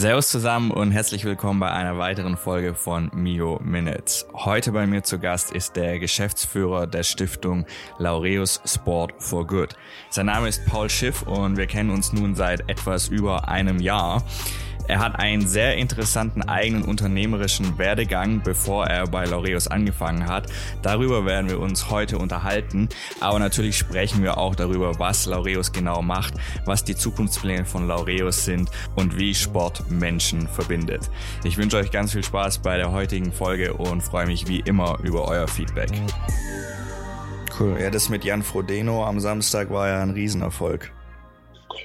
Servus zusammen und herzlich willkommen bei einer weiteren Folge von Mio Minutes. Heute bei mir zu Gast ist der Geschäftsführer der Stiftung Laureus Sport for Good. Sein Name ist Paul Schiff und wir kennen uns nun seit etwas über einem Jahr. Er hat einen sehr interessanten eigenen unternehmerischen Werdegang, bevor er bei Laureus angefangen hat. Darüber werden wir uns heute unterhalten, aber natürlich sprechen wir auch darüber, was Laureus genau macht, was die Zukunftspläne von Laureus sind und wie Sport Menschen verbindet. Ich wünsche euch ganz viel Spaß bei der heutigen Folge und freue mich wie immer über euer Feedback. Cool. Ja, das mit Jan Frodeno am Samstag war ja ein Riesenerfolg.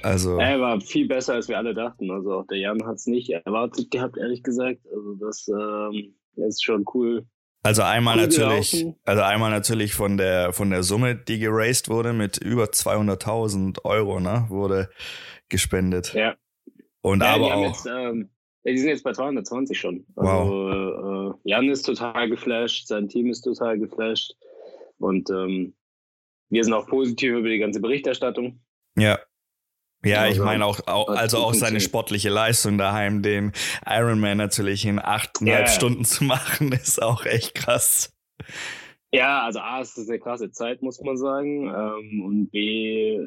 Also. Er war viel besser, als wir alle dachten. Also auch der Jan hat es nicht erwartet gehabt, ehrlich gesagt. Also das ähm, ist schon cool. Also einmal cool natürlich, gelaufen. also einmal natürlich von der von der Summe, die geraced wurde, mit über 200.000 Euro, ne, wurde gespendet. Ja. Und ja, aber auch. Jetzt, ähm, die sind jetzt bei 220 schon. Also wow. äh, Jan ist total geflasht, sein Team ist total geflasht und ähm, wir sind auch positiv über die ganze Berichterstattung. Ja. Ja, ich meine auch, auch also auch seine sportliche Leistung daheim, den Ironman natürlich in achteinhalb yeah. Stunden zu machen, ist auch echt krass. Ja, also A, es ist eine krasse Zeit, muss man sagen. Ähm, und B,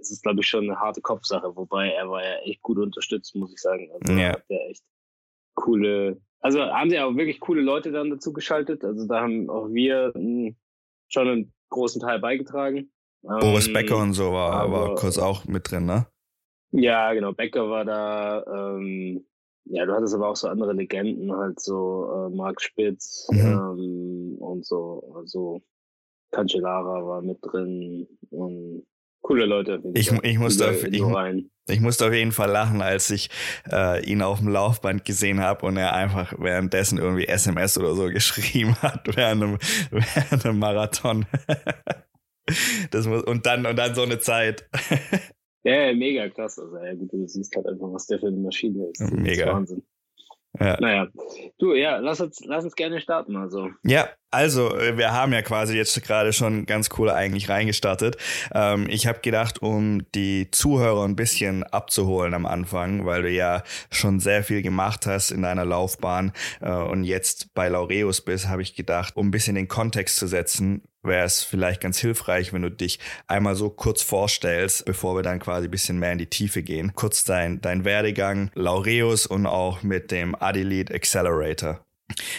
es ist, glaube ich, schon eine harte Kopfsache, wobei er war ja echt gut unterstützt, muss ich sagen. Also ja. hat er echt coole, also haben sie auch wirklich coole Leute dann dazu geschaltet. Also da haben auch wir schon einen großen Teil beigetragen. Boris ähm, Becker und so war, aber, war kurz auch mit drin, ne? Ja, genau. Becker war da. Ähm, ja, du hattest aber auch so andere Legenden, halt so äh, Mark Spitz mhm. ähm, und so. Also Cancellara war mit drin und coole Leute. Ich, ich, musste auf, ich, ich, musste auf jeden Fall lachen, als ich äh, ihn auf dem Laufband gesehen habe und er einfach währenddessen irgendwie SMS oder so geschrieben hat während einem, während einem Marathon. Das muss, und dann, und dann so eine Zeit. Ja, mega krass. Also, ja, gut, du siehst halt einfach, was der für eine Maschine ist. Das mega. Ist Wahnsinn. Ja. Naja, du, ja, lass uns, lass uns gerne starten. Also. Ja, also äh, wir haben ja quasi jetzt gerade schon ganz cool eigentlich reingestartet. Ähm, ich habe gedacht, um die Zuhörer ein bisschen abzuholen am Anfang, weil du ja schon sehr viel gemacht hast in deiner Laufbahn äh, und jetzt bei Laureus bist, habe ich gedacht, um ein bisschen den Kontext zu setzen, wäre es vielleicht ganz hilfreich, wenn du dich einmal so kurz vorstellst, bevor wir dann quasi ein bisschen mehr in die Tiefe gehen. Kurz dein, dein Werdegang, Laureus und auch mit dem Adelite Accelerator.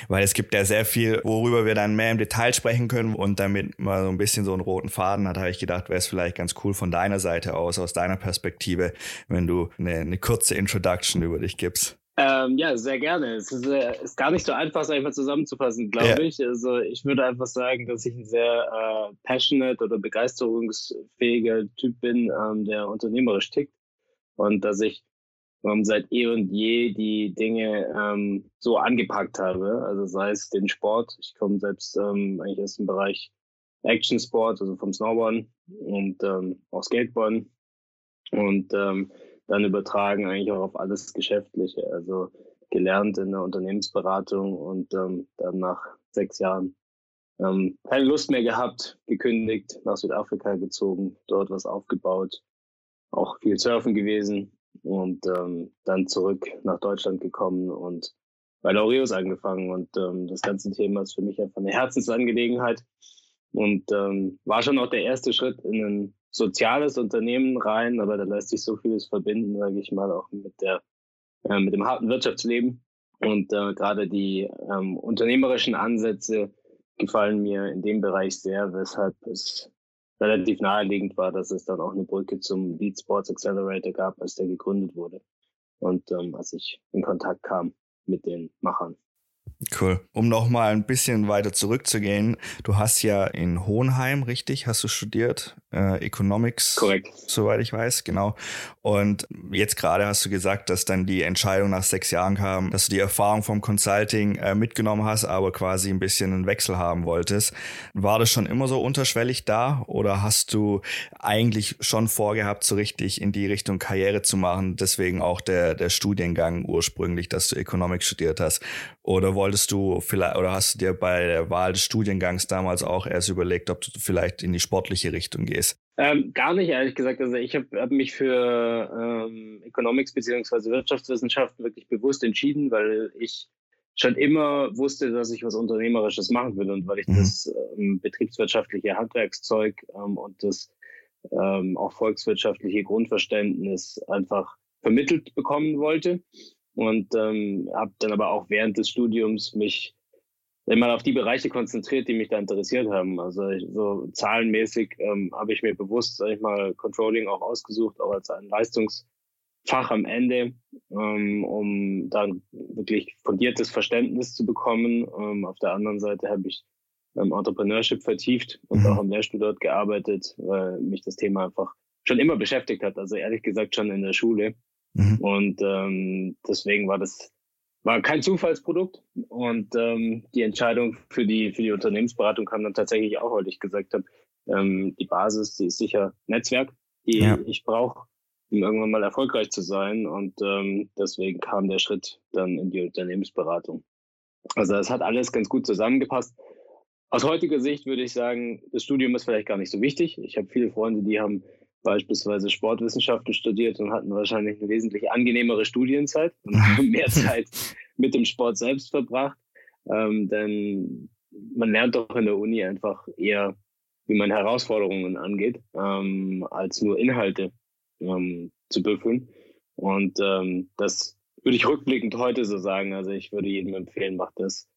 Weil es gibt ja sehr viel, worüber wir dann mehr im Detail sprechen können. Und damit man so ein bisschen so einen roten Faden hat, habe ich gedacht, wäre es vielleicht ganz cool von deiner Seite aus, aus deiner Perspektive, wenn du eine, eine kurze Introduction über dich gibst. Ähm, ja, sehr gerne. Es ist, äh, ist, gar nicht so einfach, ich mal, zusammenzufassen, glaube ja. ich. Also ich würde einfach sagen, dass ich ein sehr äh, passionate oder begeisterungsfähiger Typ bin, ähm, der unternehmerisch tickt und dass ich ähm, seit eh und je die Dinge ähm, so angepackt habe. Also sei es den Sport. Ich komme selbst ähm, eigentlich aus dem Bereich Action Sport, also vom Snowboarden und ähm, auch Skateboarden und ähm, dann übertragen eigentlich auch auf alles Geschäftliche. Also gelernt in der Unternehmensberatung und ähm, dann nach sechs Jahren ähm, keine Lust mehr gehabt, gekündigt, nach Südafrika gezogen, dort was aufgebaut, auch viel surfen gewesen und ähm, dann zurück nach Deutschland gekommen und bei Laureus angefangen und ähm, das ganze Thema ist für mich einfach eine Herzensangelegenheit und ähm, war schon auch der erste Schritt in ein soziales Unternehmen rein, aber da lässt sich so vieles verbinden, sage ich mal, auch mit der äh, mit dem harten Wirtschaftsleben. Und äh, gerade die ähm, unternehmerischen Ansätze gefallen mir in dem Bereich sehr, weshalb es relativ naheliegend war, dass es dann auch eine Brücke zum Lead Sports Accelerator gab, als der gegründet wurde. Und ähm, als ich in Kontakt kam mit den Machern. Cool. Um noch mal ein bisschen weiter zurückzugehen, du hast ja in Hohenheim, richtig, hast du studiert, äh, Economics. Korrekt. Soweit ich weiß, genau. Und jetzt gerade hast du gesagt, dass dann die Entscheidung nach sechs Jahren kam, dass du die Erfahrung vom Consulting äh, mitgenommen hast, aber quasi ein bisschen einen Wechsel haben wolltest. War das schon immer so unterschwellig da oder hast du eigentlich schon vorgehabt, so richtig in die Richtung Karriere zu machen? Deswegen auch der, der Studiengang ursprünglich, dass du Economics studiert hast. Oder wolltest du vielleicht, oder hast du dir bei der Wahl des Studiengangs damals auch erst überlegt, ob du vielleicht in die sportliche Richtung gehst? Ähm, gar nicht, ehrlich gesagt. Also ich habe hab mich für ähm, Economics beziehungsweise Wirtschaftswissenschaften wirklich bewusst entschieden, weil ich schon immer wusste, dass ich was Unternehmerisches machen will und weil ich mhm. das ähm, betriebswirtschaftliche Handwerkszeug ähm, und das ähm, auch volkswirtschaftliche Grundverständnis einfach vermittelt bekommen wollte. Und ähm, habe dann aber auch während des Studiums mich immer auf die Bereiche konzentriert, die mich da interessiert haben. Also ich, so zahlenmäßig ähm, habe ich mir bewusst, sag ich mal, Controlling auch ausgesucht, auch als ein Leistungsfach am Ende, ähm, um dann wirklich fundiertes Verständnis zu bekommen. Ähm, auf der anderen Seite habe ich ähm, Entrepreneurship vertieft und mhm. auch im Lehrstuhl dort gearbeitet, weil mich das Thema einfach schon immer beschäftigt hat. Also ehrlich gesagt schon in der Schule. Mhm. Und ähm, deswegen war das war kein Zufallsprodukt. Und ähm, die Entscheidung für die für die Unternehmensberatung kam dann tatsächlich auch, weil ich gesagt habe, ähm, die Basis, die ist sicher Netzwerk, die ja. ich brauche, um irgendwann mal erfolgreich zu sein. Und ähm, deswegen kam der Schritt dann in die Unternehmensberatung. Also es hat alles ganz gut zusammengepasst. Aus heutiger Sicht würde ich sagen, das Studium ist vielleicht gar nicht so wichtig. Ich habe viele Freunde, die haben beispielsweise Sportwissenschaften studiert und hatten wahrscheinlich eine wesentlich angenehmere Studienzeit und haben mehr Zeit mit dem Sport selbst verbracht. Ähm, denn man lernt doch in der Uni einfach eher, wie man Herausforderungen angeht, ähm, als nur Inhalte ähm, zu büffeln. Und ähm, das würde ich rückblickend heute so sagen. Also ich würde jedem empfehlen, mach das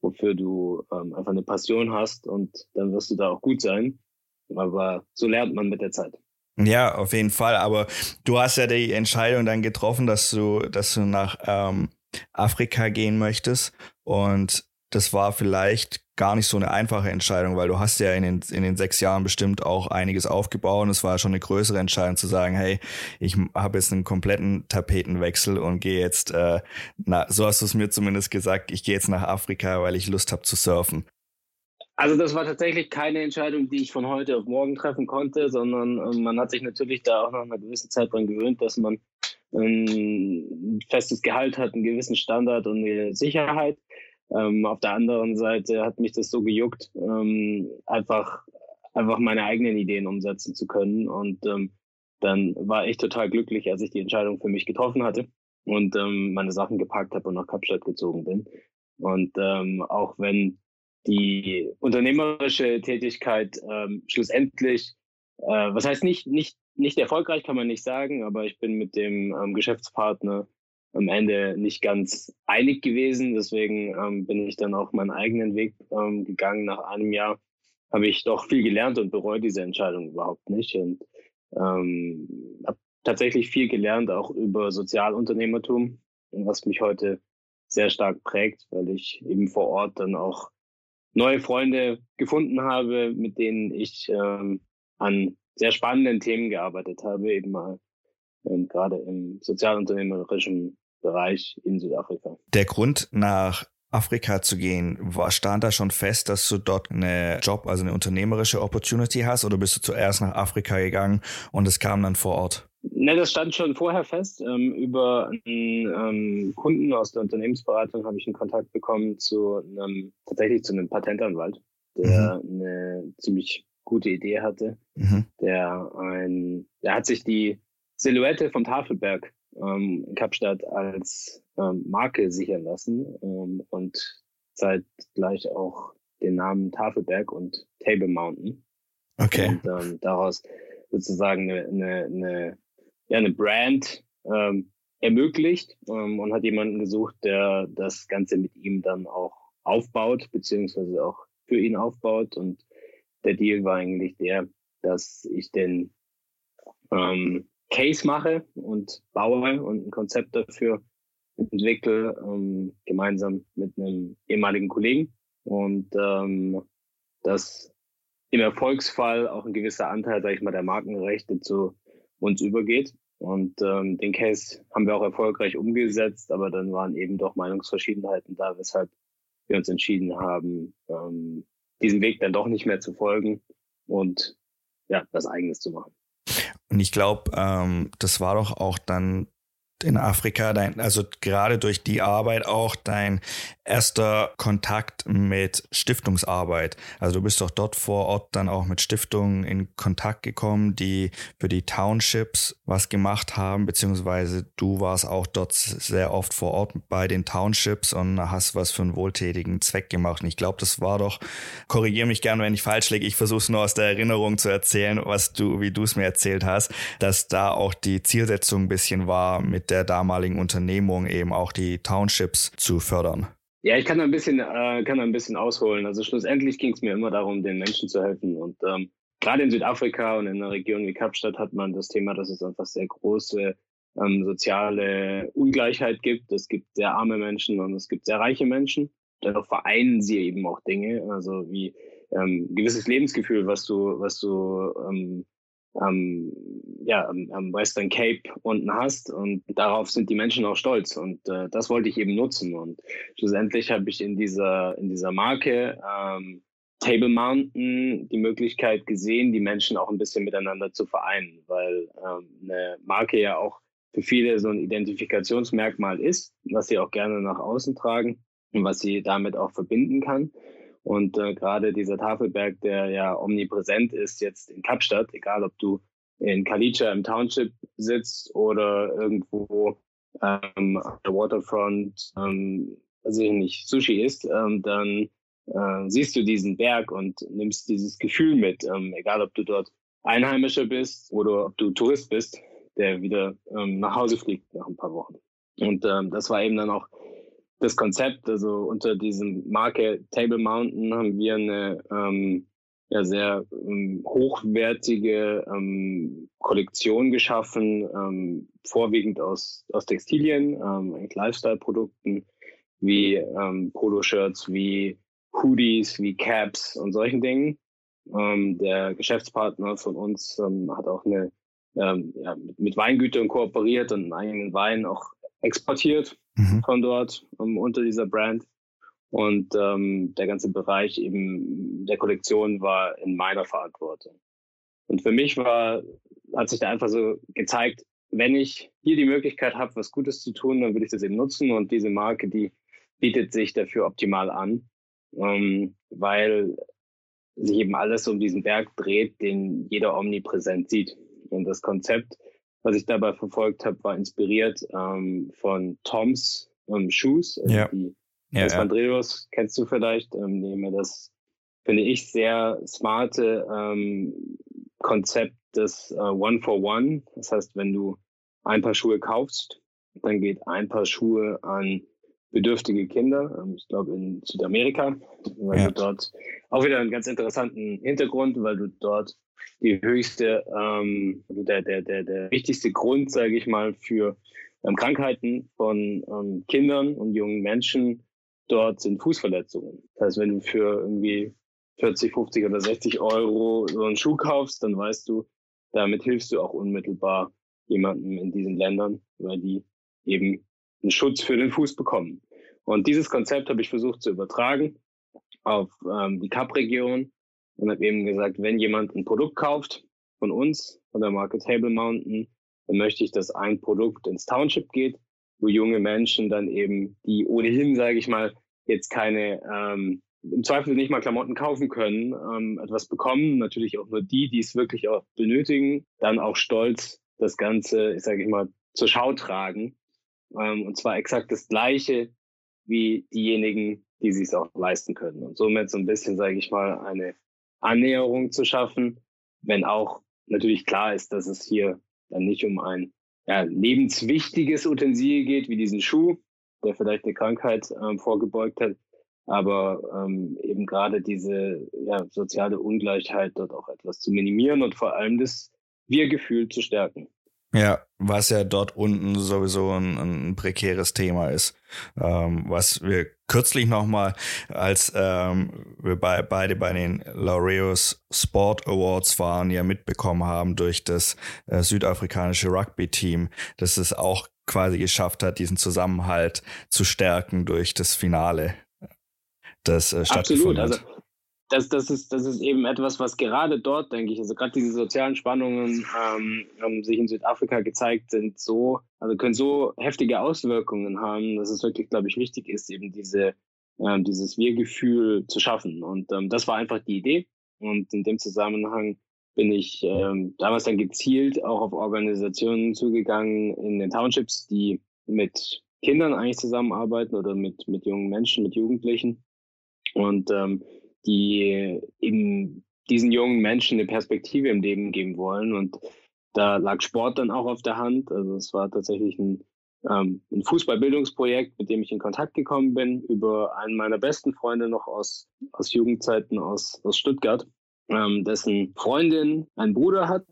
wofür du ähm, einfach eine Passion hast und dann wirst du da auch gut sein. Aber so lernt man mit der Zeit. Ja, auf jeden Fall. Aber du hast ja die Entscheidung dann getroffen, dass du, dass du nach ähm, Afrika gehen möchtest. Und das war vielleicht gar nicht so eine einfache Entscheidung, weil du hast ja in den, in den sechs Jahren bestimmt auch einiges aufgebaut und es war schon eine größere Entscheidung zu sagen, hey, ich habe jetzt einen kompletten Tapetenwechsel und gehe jetzt, äh, na, so hast du es mir zumindest gesagt, ich gehe jetzt nach Afrika, weil ich Lust habe zu surfen. Also das war tatsächlich keine Entscheidung, die ich von heute auf morgen treffen konnte, sondern äh, man hat sich natürlich da auch nach einer gewissen Zeit dran gewöhnt, dass man ein festes Gehalt hat, einen gewissen Standard und eine Sicherheit. Ähm, auf der anderen Seite hat mich das so gejuckt, ähm, einfach, einfach meine eigenen Ideen umsetzen zu können. Und ähm, dann war ich total glücklich, als ich die Entscheidung für mich getroffen hatte und ähm, meine Sachen gepackt habe und nach Kapstadt gezogen bin. Und ähm, auch wenn die unternehmerische Tätigkeit ähm, schlussendlich, äh, was heißt nicht, nicht, nicht erfolgreich, kann man nicht sagen, aber ich bin mit dem ähm, Geschäftspartner am Ende nicht ganz einig gewesen. Deswegen ähm, bin ich dann auch meinen eigenen Weg ähm, gegangen. Nach einem Jahr habe ich doch viel gelernt und bereue diese Entscheidung überhaupt nicht. Und ähm, habe tatsächlich viel gelernt, auch über Sozialunternehmertum, was mich heute sehr stark prägt, weil ich eben vor Ort dann auch neue Freunde gefunden habe, mit denen ich ähm, an sehr spannenden Themen gearbeitet habe, eben mal ähm, gerade im sozialunternehmerischen Bereich in Südafrika. Der Grund nach Afrika zu gehen, war, stand da schon fest, dass du dort eine Job, also eine unternehmerische Opportunity hast oder bist du zuerst nach Afrika gegangen und es kam dann vor Ort? Ne, das stand schon vorher fest. Ähm, über einen ähm, Kunden aus der Unternehmensberatung habe ich einen Kontakt bekommen zu einem, tatsächlich zu einem Patentanwalt, der mhm. eine ziemlich gute Idee hatte. Mhm. Der ein, der hat sich die Silhouette vom Tafelberg ähm, in Kapstadt als ähm, Marke sichern lassen ähm, und zeitgleich auch den Namen Tafelberg und Table Mountain. Okay. Und ähm, daraus sozusagen eine, eine, eine, ja, eine Brand ähm, ermöglicht ähm, und hat jemanden gesucht, der das Ganze mit ihm dann auch aufbaut, beziehungsweise auch für ihn aufbaut. Und der Deal war eigentlich der, dass ich den ähm, Case mache und baue und ein Konzept dafür entwickle, ähm, gemeinsam mit einem ehemaligen Kollegen. Und ähm, dass im Erfolgsfall auch ein gewisser Anteil, sage ich mal, der Markenrechte zu uns übergeht. Und ähm, den Case haben wir auch erfolgreich umgesetzt, aber dann waren eben doch Meinungsverschiedenheiten da, weshalb wir uns entschieden haben, ähm, diesen Weg dann doch nicht mehr zu folgen und ja, das eigenes zu machen. Und ich glaube, ähm, das war doch auch dann in Afrika, dein, also gerade durch die Arbeit auch dein erster Kontakt mit Stiftungsarbeit. Also du bist doch dort vor Ort dann auch mit Stiftungen in Kontakt gekommen, die für die Townships was gemacht haben, beziehungsweise du warst auch dort sehr oft vor Ort bei den Townships und hast was für einen wohltätigen Zweck gemacht. Und ich glaube, das war doch, korrigiere mich gerne, wenn ich falsch liege, ich versuche es nur aus der Erinnerung zu erzählen, was du, wie du es mir erzählt hast, dass da auch die Zielsetzung ein bisschen war, mit der damaligen Unternehmung eben auch die Townships zu fördern. Ja, ich kann da ein bisschen, äh, kann da ein bisschen ausholen. Also schlussendlich ging es mir immer darum, den Menschen zu helfen. Und ähm, gerade in Südafrika und in einer Region wie Kapstadt hat man das Thema, dass es einfach sehr große ähm, soziale Ungleichheit gibt. Es gibt sehr arme Menschen und es gibt sehr reiche Menschen. Dennoch vereinen sie eben auch Dinge, also wie ähm, gewisses Lebensgefühl, was du, was du ähm, ähm, ja, am, am Western Cape unten hast. Und darauf sind die Menschen auch stolz. Und äh, das wollte ich eben nutzen. Und schlussendlich habe ich in dieser, in dieser Marke ähm, Table Mountain die Möglichkeit gesehen, die Menschen auch ein bisschen miteinander zu vereinen, weil ähm, eine Marke ja auch für viele so ein Identifikationsmerkmal ist, was sie auch gerne nach außen tragen und was sie damit auch verbinden kann. Und äh, gerade dieser Tafelberg, der ja omnipräsent ist jetzt in Kapstadt, egal ob du in Kalicha im Township sitzt oder irgendwo ähm, auf der Waterfront, ähm, also nicht Sushi isst, ähm, dann äh, siehst du diesen Berg und nimmst dieses Gefühl mit, ähm, egal ob du dort Einheimischer bist oder ob du Tourist bist, der wieder ähm, nach Hause fliegt nach ein paar Wochen. Und ähm, das war eben dann auch das Konzept, also unter diesem Marke Table Mountain haben wir eine ähm, ja, sehr ähm, hochwertige ähm, Kollektion geschaffen, ähm, vorwiegend aus, aus Textilien, ähm, Lifestyle-Produkten wie ähm, Poloshirts, wie Hoodies, wie Caps und solchen Dingen. Ähm, der Geschäftspartner von uns ähm, hat auch eine ähm, ja, mit Weingütern kooperiert und einen eigenen Wein auch exportiert mhm. von dort um, ähm, unter dieser Brand. Und ähm, der ganze Bereich eben der Kollektion war in meiner Verantwortung. Und für mich war, hat sich da einfach so gezeigt, wenn ich hier die Möglichkeit habe, was Gutes zu tun, dann würde ich das eben nutzen. Und diese Marke, die bietet sich dafür optimal an, ähm, weil sich eben alles um diesen Berg dreht, den jeder omnipräsent sieht. Und das Konzept was ich dabei verfolgt habe, war inspiriert ähm, von Toms ähm, Shoes. Also ja. Die ja, ja. kennst du vielleicht, ähm, die mir das, finde ich, sehr smarte ähm, Konzept des äh, One for One. Das heißt, wenn du ein Paar Schuhe kaufst, dann geht ein Paar Schuhe an bedürftige Kinder, ähm, ich glaube in Südamerika, weil ja. du dort auch wieder einen ganz interessanten Hintergrund, weil du dort die höchste, ähm, also der, der, der, der wichtigste Grund, sage ich mal, für ähm, Krankheiten von ähm, Kindern und jungen Menschen dort sind Fußverletzungen. Das heißt, wenn du für irgendwie 40, 50 oder 60 Euro so einen Schuh kaufst, dann weißt du, damit hilfst du auch unmittelbar jemandem in diesen Ländern, weil die eben einen Schutz für den Fuß bekommen. Und dieses Konzept habe ich versucht zu übertragen auf ähm, die Kap-Region und habe eben gesagt, wenn jemand ein Produkt kauft von uns, von der Marke Table Mountain, dann möchte ich, dass ein Produkt ins Township geht, wo junge Menschen dann eben, die ohnehin, sage ich mal, jetzt keine, ähm, im Zweifel nicht mal Klamotten kaufen können, ähm, etwas bekommen. Natürlich auch nur die, die es wirklich auch benötigen, dann auch stolz das Ganze, ich sage ich mal, zur Schau tragen. Ähm, und zwar exakt das Gleiche wie diejenigen, die sich auch leisten können. Und somit so ein bisschen, sage ich mal, eine Annäherung zu schaffen, wenn auch natürlich klar ist, dass es hier dann nicht um ein ja, lebenswichtiges Utensil geht, wie diesen Schuh, der vielleicht eine Krankheit ähm, vorgebeugt hat, aber ähm, eben gerade diese ja, soziale Ungleichheit dort auch etwas zu minimieren und vor allem das Wir-Gefühl zu stärken. Ja, was ja dort unten sowieso ein, ein prekäres Thema ist. Ähm, was wir kürzlich nochmal, als ähm, wir bei, beide bei den Laureus Sport Awards waren, ja mitbekommen haben durch das äh, südafrikanische Rugby-Team, dass es auch quasi geschafft hat, diesen Zusammenhalt zu stärken durch das Finale, das äh, stattgefunden Absolut. Also das, das, ist, das ist eben etwas, was gerade dort, denke ich, also gerade diese sozialen Spannungen ähm, haben sich in Südafrika gezeigt, sind so, also können so heftige Auswirkungen haben, dass es wirklich, glaube ich, wichtig ist, eben diese, ähm, dieses Wir-Gefühl zu schaffen. Und ähm, das war einfach die Idee. Und in dem Zusammenhang bin ich ähm, damals dann gezielt auch auf Organisationen zugegangen in den Townships, die mit Kindern eigentlich zusammenarbeiten oder mit, mit jungen Menschen, mit Jugendlichen. Und ähm, die eben diesen jungen Menschen eine Perspektive im Leben geben wollen. Und da lag Sport dann auch auf der Hand. Also es war tatsächlich ein, ähm, ein Fußballbildungsprojekt, mit dem ich in Kontakt gekommen bin, über einen meiner besten Freunde noch aus, aus Jugendzeiten aus, aus Stuttgart, ähm, dessen Freundin einen Bruder hat.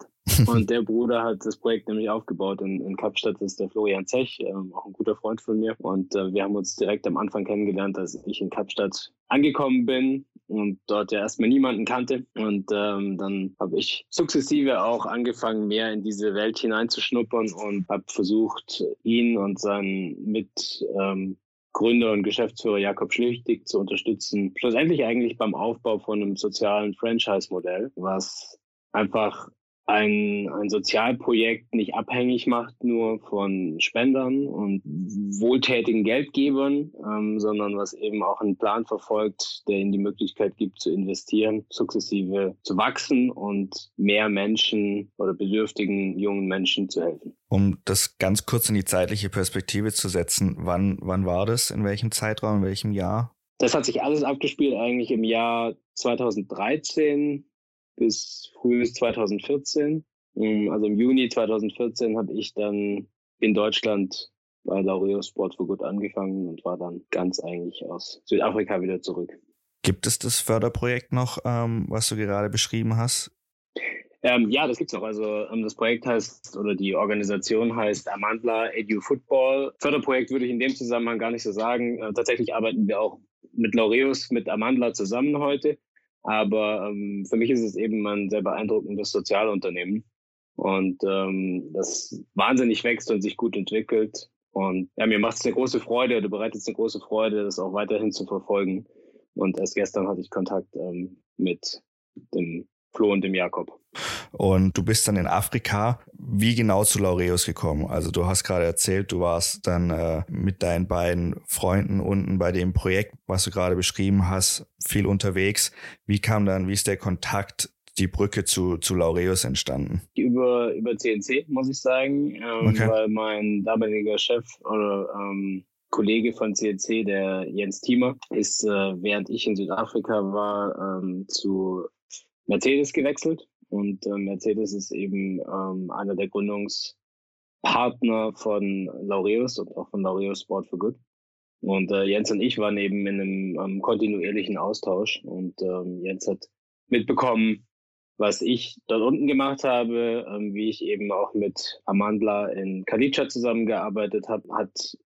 Und der Bruder hat das Projekt nämlich aufgebaut in, in Kapstadt. Ist der Florian Zech, ähm, auch ein guter Freund von mir. Und äh, wir haben uns direkt am Anfang kennengelernt, als ich in Kapstadt angekommen bin und dort ja erstmal niemanden kannte. Und ähm, dann habe ich sukzessive auch angefangen, mehr in diese Welt hineinzuschnuppern und habe versucht, ihn und seinen Mitgründer ähm, und Geschäftsführer Jakob Schlichtig zu unterstützen. Schlussendlich eigentlich beim Aufbau von einem sozialen Franchise-Modell, was einfach ein, ein Sozialprojekt nicht abhängig macht nur von Spendern und wohltätigen Geldgebern, ähm, sondern was eben auch einen Plan verfolgt, der ihnen die Möglichkeit gibt zu investieren, sukzessive zu wachsen und mehr Menschen oder bedürftigen jungen Menschen zu helfen. Um das ganz kurz in die zeitliche Perspektive zu setzen, wann, wann war das, in welchem Zeitraum, in welchem Jahr? Das hat sich alles abgespielt eigentlich im Jahr 2013 bis frühes 2014. Ähm, also im Juni 2014 habe ich dann in Deutschland bei Laureus Sport for Good angefangen und war dann ganz eigentlich aus Südafrika wieder zurück. Gibt es das Förderprojekt noch, ähm, was du gerade beschrieben hast? Ähm, ja, das gibt's noch. Also ähm, das Projekt heißt oder die Organisation heißt Amandla Edu Football. Förderprojekt würde ich in dem Zusammenhang gar nicht so sagen. Äh, tatsächlich arbeiten wir auch mit Laureus, mit Amandla zusammen heute. Aber ähm, für mich ist es eben ein sehr beeindruckendes Sozialunternehmen und ähm, das wahnsinnig wächst und sich gut entwickelt. Und ja, mir macht es eine große Freude oder bereitet es eine große Freude, das auch weiterhin zu verfolgen. Und erst gestern hatte ich Kontakt ähm, mit dem Flo und dem Jakob. Und du bist dann in Afrika. Wie genau zu Laureus gekommen? Also du hast gerade erzählt, du warst dann äh, mit deinen beiden Freunden unten bei dem Projekt, was du gerade beschrieben hast, viel unterwegs. Wie kam dann, wie ist der Kontakt, die Brücke zu, zu Laureus entstanden? Über, über CNC, muss ich sagen, ähm, okay. weil mein damaliger Chef oder ähm, Kollege von CNC, der Jens Thiemer, ist, äh, während ich in Südafrika war, ähm, zu Mercedes gewechselt und äh, Mercedes ist eben ähm, einer der Gründungspartner von Laureus und auch von Laureus Sport for Good. Und äh, Jens und ich waren eben in einem ähm, kontinuierlichen Austausch und ähm, Jens hat mitbekommen, was ich dort unten gemacht habe, ähm, wie ich eben auch mit Amandla in Kalicha zusammengearbeitet habe, hat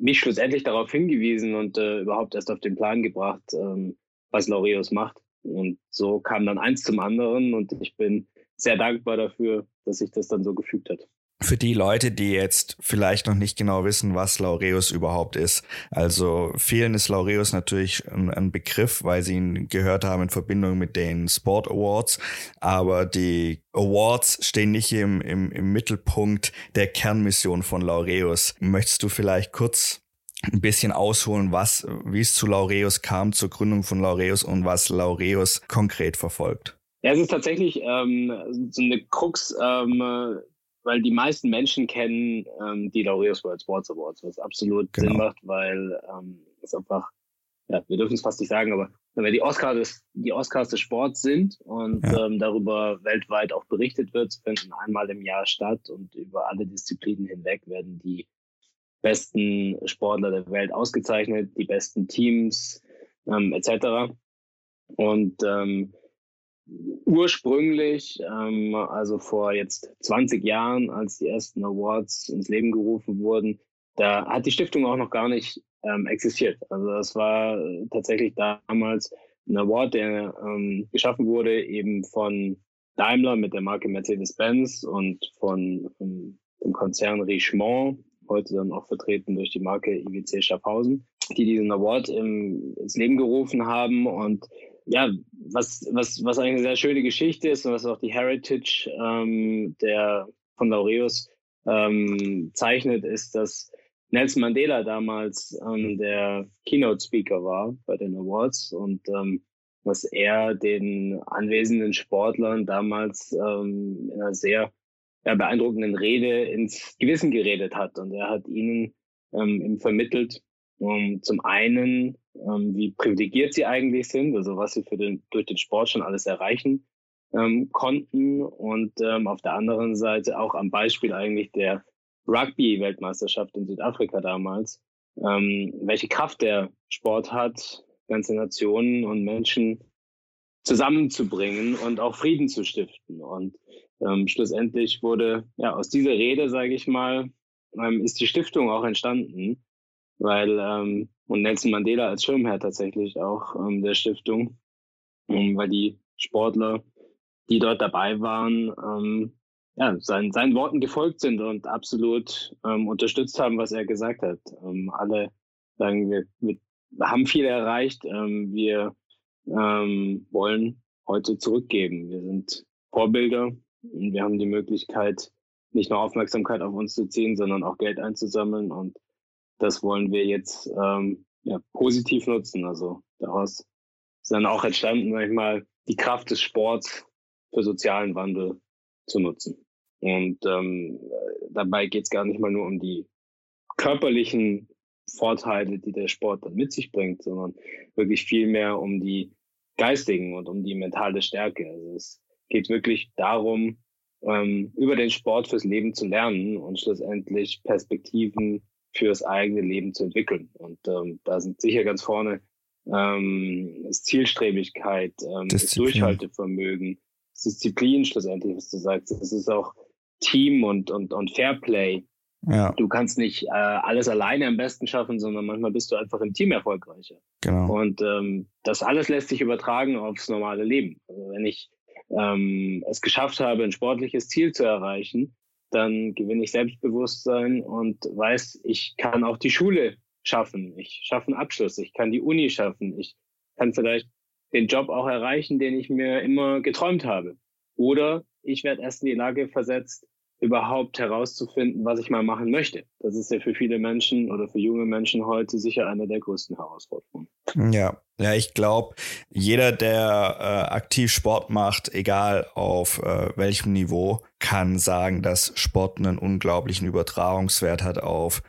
mich schlussendlich darauf hingewiesen und äh, überhaupt erst auf den Plan gebracht, ähm, was Laureus macht. Und so kam dann eins zum anderen und ich bin sehr dankbar dafür, dass sich das dann so gefügt hat. Für die Leute, die jetzt vielleicht noch nicht genau wissen, was Laureus überhaupt ist. Also vielen ist Laureus natürlich ein, ein, Begriff, weil sie ihn gehört haben in Verbindung mit den Sport Awards. Aber die Awards stehen nicht im, im, im Mittelpunkt der Kernmission von Laureus. Möchtest du vielleicht kurz ein bisschen ausholen, was, wie es zu Laureus kam, zur Gründung von Laureus und was Laureus konkret verfolgt. Ja, es ist tatsächlich ähm, so eine Krux, ähm, weil die meisten Menschen kennen ähm, die Laureus World Sports Awards, was absolut genau. Sinn macht, weil ähm, es einfach, ja, wir dürfen es fast nicht sagen, aber wenn die Oscars des, die Oscars des Sports sind und ja. ähm, darüber weltweit auch berichtet wird, finden einmal im Jahr statt und über alle Disziplinen hinweg werden die besten Sportler der Welt ausgezeichnet, die besten Teams ähm, etc. Und ähm, ursprünglich, ähm, also vor jetzt 20 Jahren, als die ersten Awards ins Leben gerufen wurden, da hat die Stiftung auch noch gar nicht ähm, existiert. Also das war tatsächlich damals ein Award, der ähm, geschaffen wurde eben von Daimler mit der Marke Mercedes-Benz und von ähm, dem Konzern Richemont heute dann auch vertreten durch die Marke IWC Schaffhausen, die diesen Award im, ins Leben gerufen haben. Und ja, was, was, was eine sehr schöne Geschichte ist und was auch die Heritage ähm, der, von Laureus ähm, zeichnet, ist, dass Nelson Mandela damals ähm, der Keynote Speaker war bei den Awards und ähm, was er den anwesenden Sportlern damals ähm, in einer sehr ja, beeindruckenden Rede ins Gewissen geredet hat. Und er hat ihnen ähm, vermittelt, um, zum einen, ähm, wie privilegiert sie eigentlich sind, also was sie für den, durch den Sport schon alles erreichen ähm, konnten und ähm, auf der anderen Seite auch am Beispiel eigentlich der Rugby-Weltmeisterschaft in Südafrika damals, ähm, welche Kraft der Sport hat, ganze Nationen und Menschen zusammenzubringen und auch Frieden zu stiften. Und ähm, schlussendlich wurde ja aus dieser Rede, sage ich mal, ähm, ist die Stiftung auch entstanden, weil ähm, und Nelson Mandela als Schirmherr tatsächlich auch ähm, der Stiftung, ähm, weil die Sportler, die dort dabei waren, ähm, ja, seinen, seinen Worten gefolgt sind und absolut ähm, unterstützt haben, was er gesagt hat. Ähm, alle sagen, wir, wir haben viel erreicht, ähm, wir ähm, wollen heute zurückgeben. Wir sind Vorbilder wir haben die Möglichkeit, nicht nur Aufmerksamkeit auf uns zu ziehen, sondern auch Geld einzusammeln. Und das wollen wir jetzt ähm, ja, positiv nutzen. Also daraus ist dann auch entstanden, sag ich mal, die Kraft des Sports für sozialen Wandel zu nutzen. Und ähm, dabei geht es gar nicht mal nur um die körperlichen Vorteile, die der Sport dann mit sich bringt, sondern wirklich viel mehr um die geistigen und um die mentale Stärke. Also es geht wirklich darum, ähm, über den Sport fürs Leben zu lernen und schlussendlich Perspektiven fürs eigene Leben zu entwickeln. Und ähm, da sind sicher ganz vorne ähm, ist Zielstrebigkeit, ähm, ist Durchhaltevermögen, Disziplin schlussendlich, was du sagst. Es ist auch Team und, und, und Fairplay. Ja. Du kannst nicht äh, alles alleine am besten schaffen, sondern manchmal bist du einfach im Team erfolgreicher. Genau. Und ähm, das alles lässt sich übertragen aufs normale Leben. Also wenn ich ähm, es geschafft habe, ein sportliches Ziel zu erreichen, dann gewinne ich Selbstbewusstsein und weiß, ich kann auch die Schule schaffen. Ich schaffe einen Abschluss. Ich kann die Uni schaffen. Ich kann vielleicht den Job auch erreichen, den ich mir immer geträumt habe. Oder ich werde erst in die Lage versetzt, überhaupt herauszufinden, was ich mal machen möchte. Das ist ja für viele Menschen oder für junge Menschen heute sicher eine der größten Herausforderungen. Ja, ja, ich glaube, jeder, der äh, aktiv Sport macht, egal auf äh, welchem Niveau, kann sagen, dass Sport einen unglaublichen Übertragungswert hat auf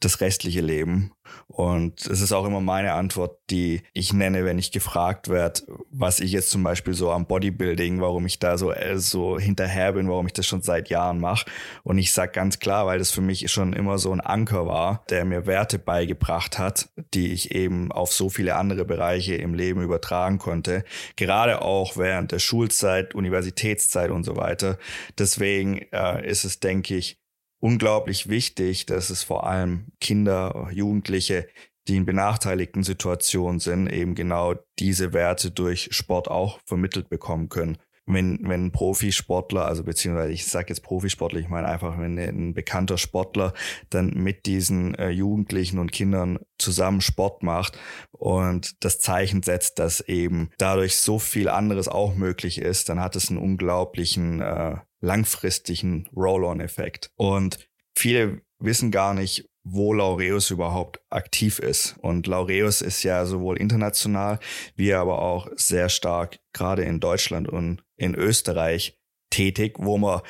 das restliche Leben. Und es ist auch immer meine Antwort, die ich nenne, wenn ich gefragt werde, was ich jetzt zum Beispiel so am Bodybuilding, warum ich da so, äh, so hinterher bin, warum ich das schon seit Jahren mache. Und ich sage ganz klar, weil das für mich schon immer so ein Anker war, der mir Werte beigebracht hat, die ich eben auf so viele andere Bereiche im Leben übertragen konnte. Gerade auch während der Schulzeit, Universitätszeit und so weiter. Deswegen äh, ist es, denke ich, unglaublich wichtig, dass es vor allem Kinder, Jugendliche, die in benachteiligten Situationen sind, eben genau diese Werte durch Sport auch vermittelt bekommen können. Wenn, wenn ein Profisportler, also beziehungsweise ich sage jetzt Profisportler, ich meine einfach, wenn ein bekannter Sportler dann mit diesen äh, Jugendlichen und Kindern zusammen Sport macht und das Zeichen setzt, dass eben dadurch so viel anderes auch möglich ist, dann hat es einen unglaublichen äh, langfristigen Roll-on-Effekt. Und viele wissen gar nicht, wo Laureus überhaupt aktiv ist. Und Laureus ist ja sowohl international wie aber auch sehr stark gerade in Deutschland und in Österreich tätig, wo man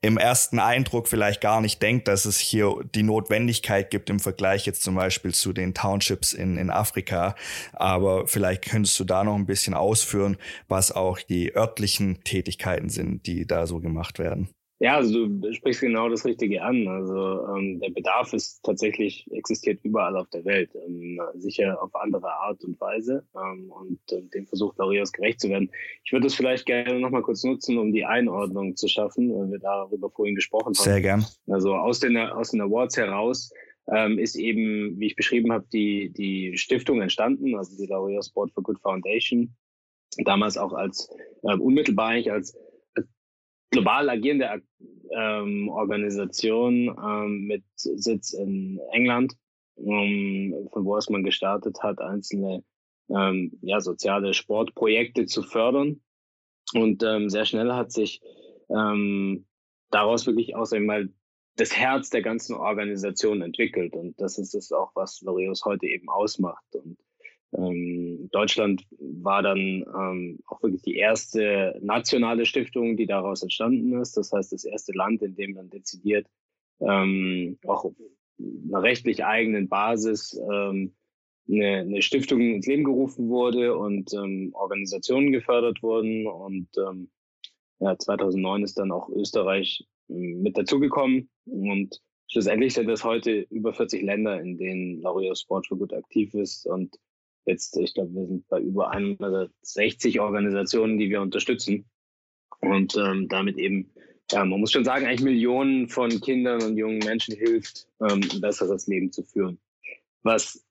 im ersten Eindruck vielleicht gar nicht denkt, dass es hier die Notwendigkeit gibt im Vergleich jetzt zum Beispiel zu den Townships in, in Afrika. Aber vielleicht könntest du da noch ein bisschen ausführen, was auch die örtlichen Tätigkeiten sind, die da so gemacht werden. Ja, also du sprichst genau das Richtige an. Also ähm, der Bedarf ist tatsächlich existiert überall auf der Welt, ähm, sicher auf andere Art und Weise ähm, und äh, dem versucht Laureus gerecht zu werden. Ich würde es vielleicht gerne nochmal kurz nutzen, um die Einordnung zu schaffen, weil wir darüber vorhin gesprochen haben. Sehr gern. Also aus den aus den Awards heraus ähm, ist eben, wie ich beschrieben habe, die die Stiftung entstanden, also die Laureus Sport for Good Foundation, damals auch als äh, unmittelbar eigentlich als global agierende ähm, Organisation ähm, mit Sitz in England, ähm, von wo aus man gestartet hat, einzelne ähm, ja, soziale Sportprojekte zu fördern. Und ähm, sehr schnell hat sich ähm, daraus wirklich auch einmal das Herz der ganzen Organisation entwickelt. Und das ist es auch, was Loreus heute eben ausmacht. Und ähm, Deutschland war dann ähm, auch wirklich die erste nationale Stiftung, die daraus entstanden ist. Das heißt, das erste Land, in dem dann dezidiert ähm, auch auf einer rechtlich eigenen Basis ähm, eine, eine Stiftung ins Leben gerufen wurde und ähm, Organisationen gefördert wurden. Und ähm, ja, 2009 ist dann auch Österreich mit dazugekommen. Und schlussendlich sind es heute über 40 Länder, in denen Laureus Sport for Good aktiv ist. Und jetzt, ich glaube, wir sind bei über 160 Organisationen, die wir unterstützen. Und ähm, damit eben, ja, man muss schon sagen, eigentlich Millionen von Kindern und jungen Menschen hilft, ähm, ein besseres Leben zu führen. Was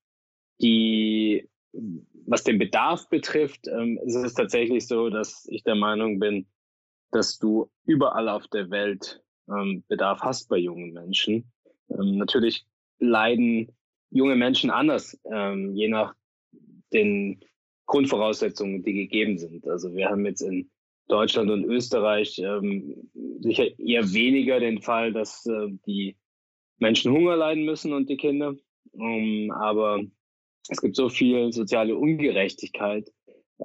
die, was den Bedarf betrifft, ähm, ist es tatsächlich so, dass ich der Meinung bin, dass du überall auf der Welt ähm, Bedarf hast bei jungen Menschen. Ähm, natürlich leiden junge Menschen anders, ähm, je nach den Grundvoraussetzungen, die gegeben sind. Also wir haben jetzt in Deutschland und Österreich ähm, sicher eher weniger den Fall, dass äh, die Menschen Hunger leiden müssen und die Kinder. Um, aber es gibt so viel soziale Ungerechtigkeit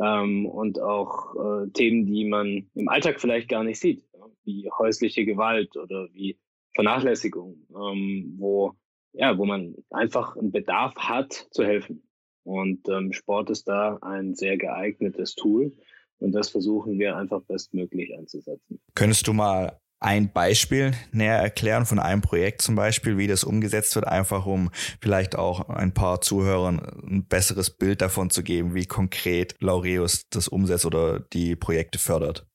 ähm, und auch äh, Themen, die man im Alltag vielleicht gar nicht sieht, wie häusliche Gewalt oder wie Vernachlässigung, ähm, wo ja, wo man einfach einen Bedarf hat zu helfen. Und ähm, Sport ist da ein sehr geeignetes Tool. Und das versuchen wir einfach bestmöglich einzusetzen. Könntest du mal ein Beispiel näher erklären von einem Projekt zum Beispiel, wie das umgesetzt wird, einfach um vielleicht auch ein paar Zuhörern ein besseres Bild davon zu geben, wie konkret Laureus das umsetzt oder die Projekte fördert?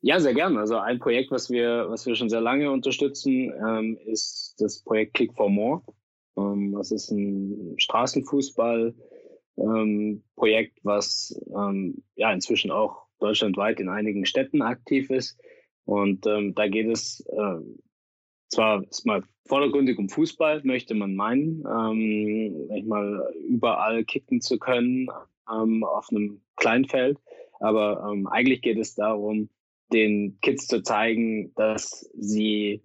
Ja, sehr gern. Also ein Projekt, was wir, was wir schon sehr lange unterstützen, ähm, ist das Projekt Click for More. Ähm, das ist ein Straßenfußball ähm, was ähm, ja inzwischen auch deutschlandweit in einigen Städten aktiv ist und ähm, da geht es zwar ist mal vordergründig um Fußball, möchte man meinen, ähm, mal überall kicken zu können ähm, auf einem Kleinfeld. Aber ähm, eigentlich geht es darum, den Kids zu zeigen, dass sie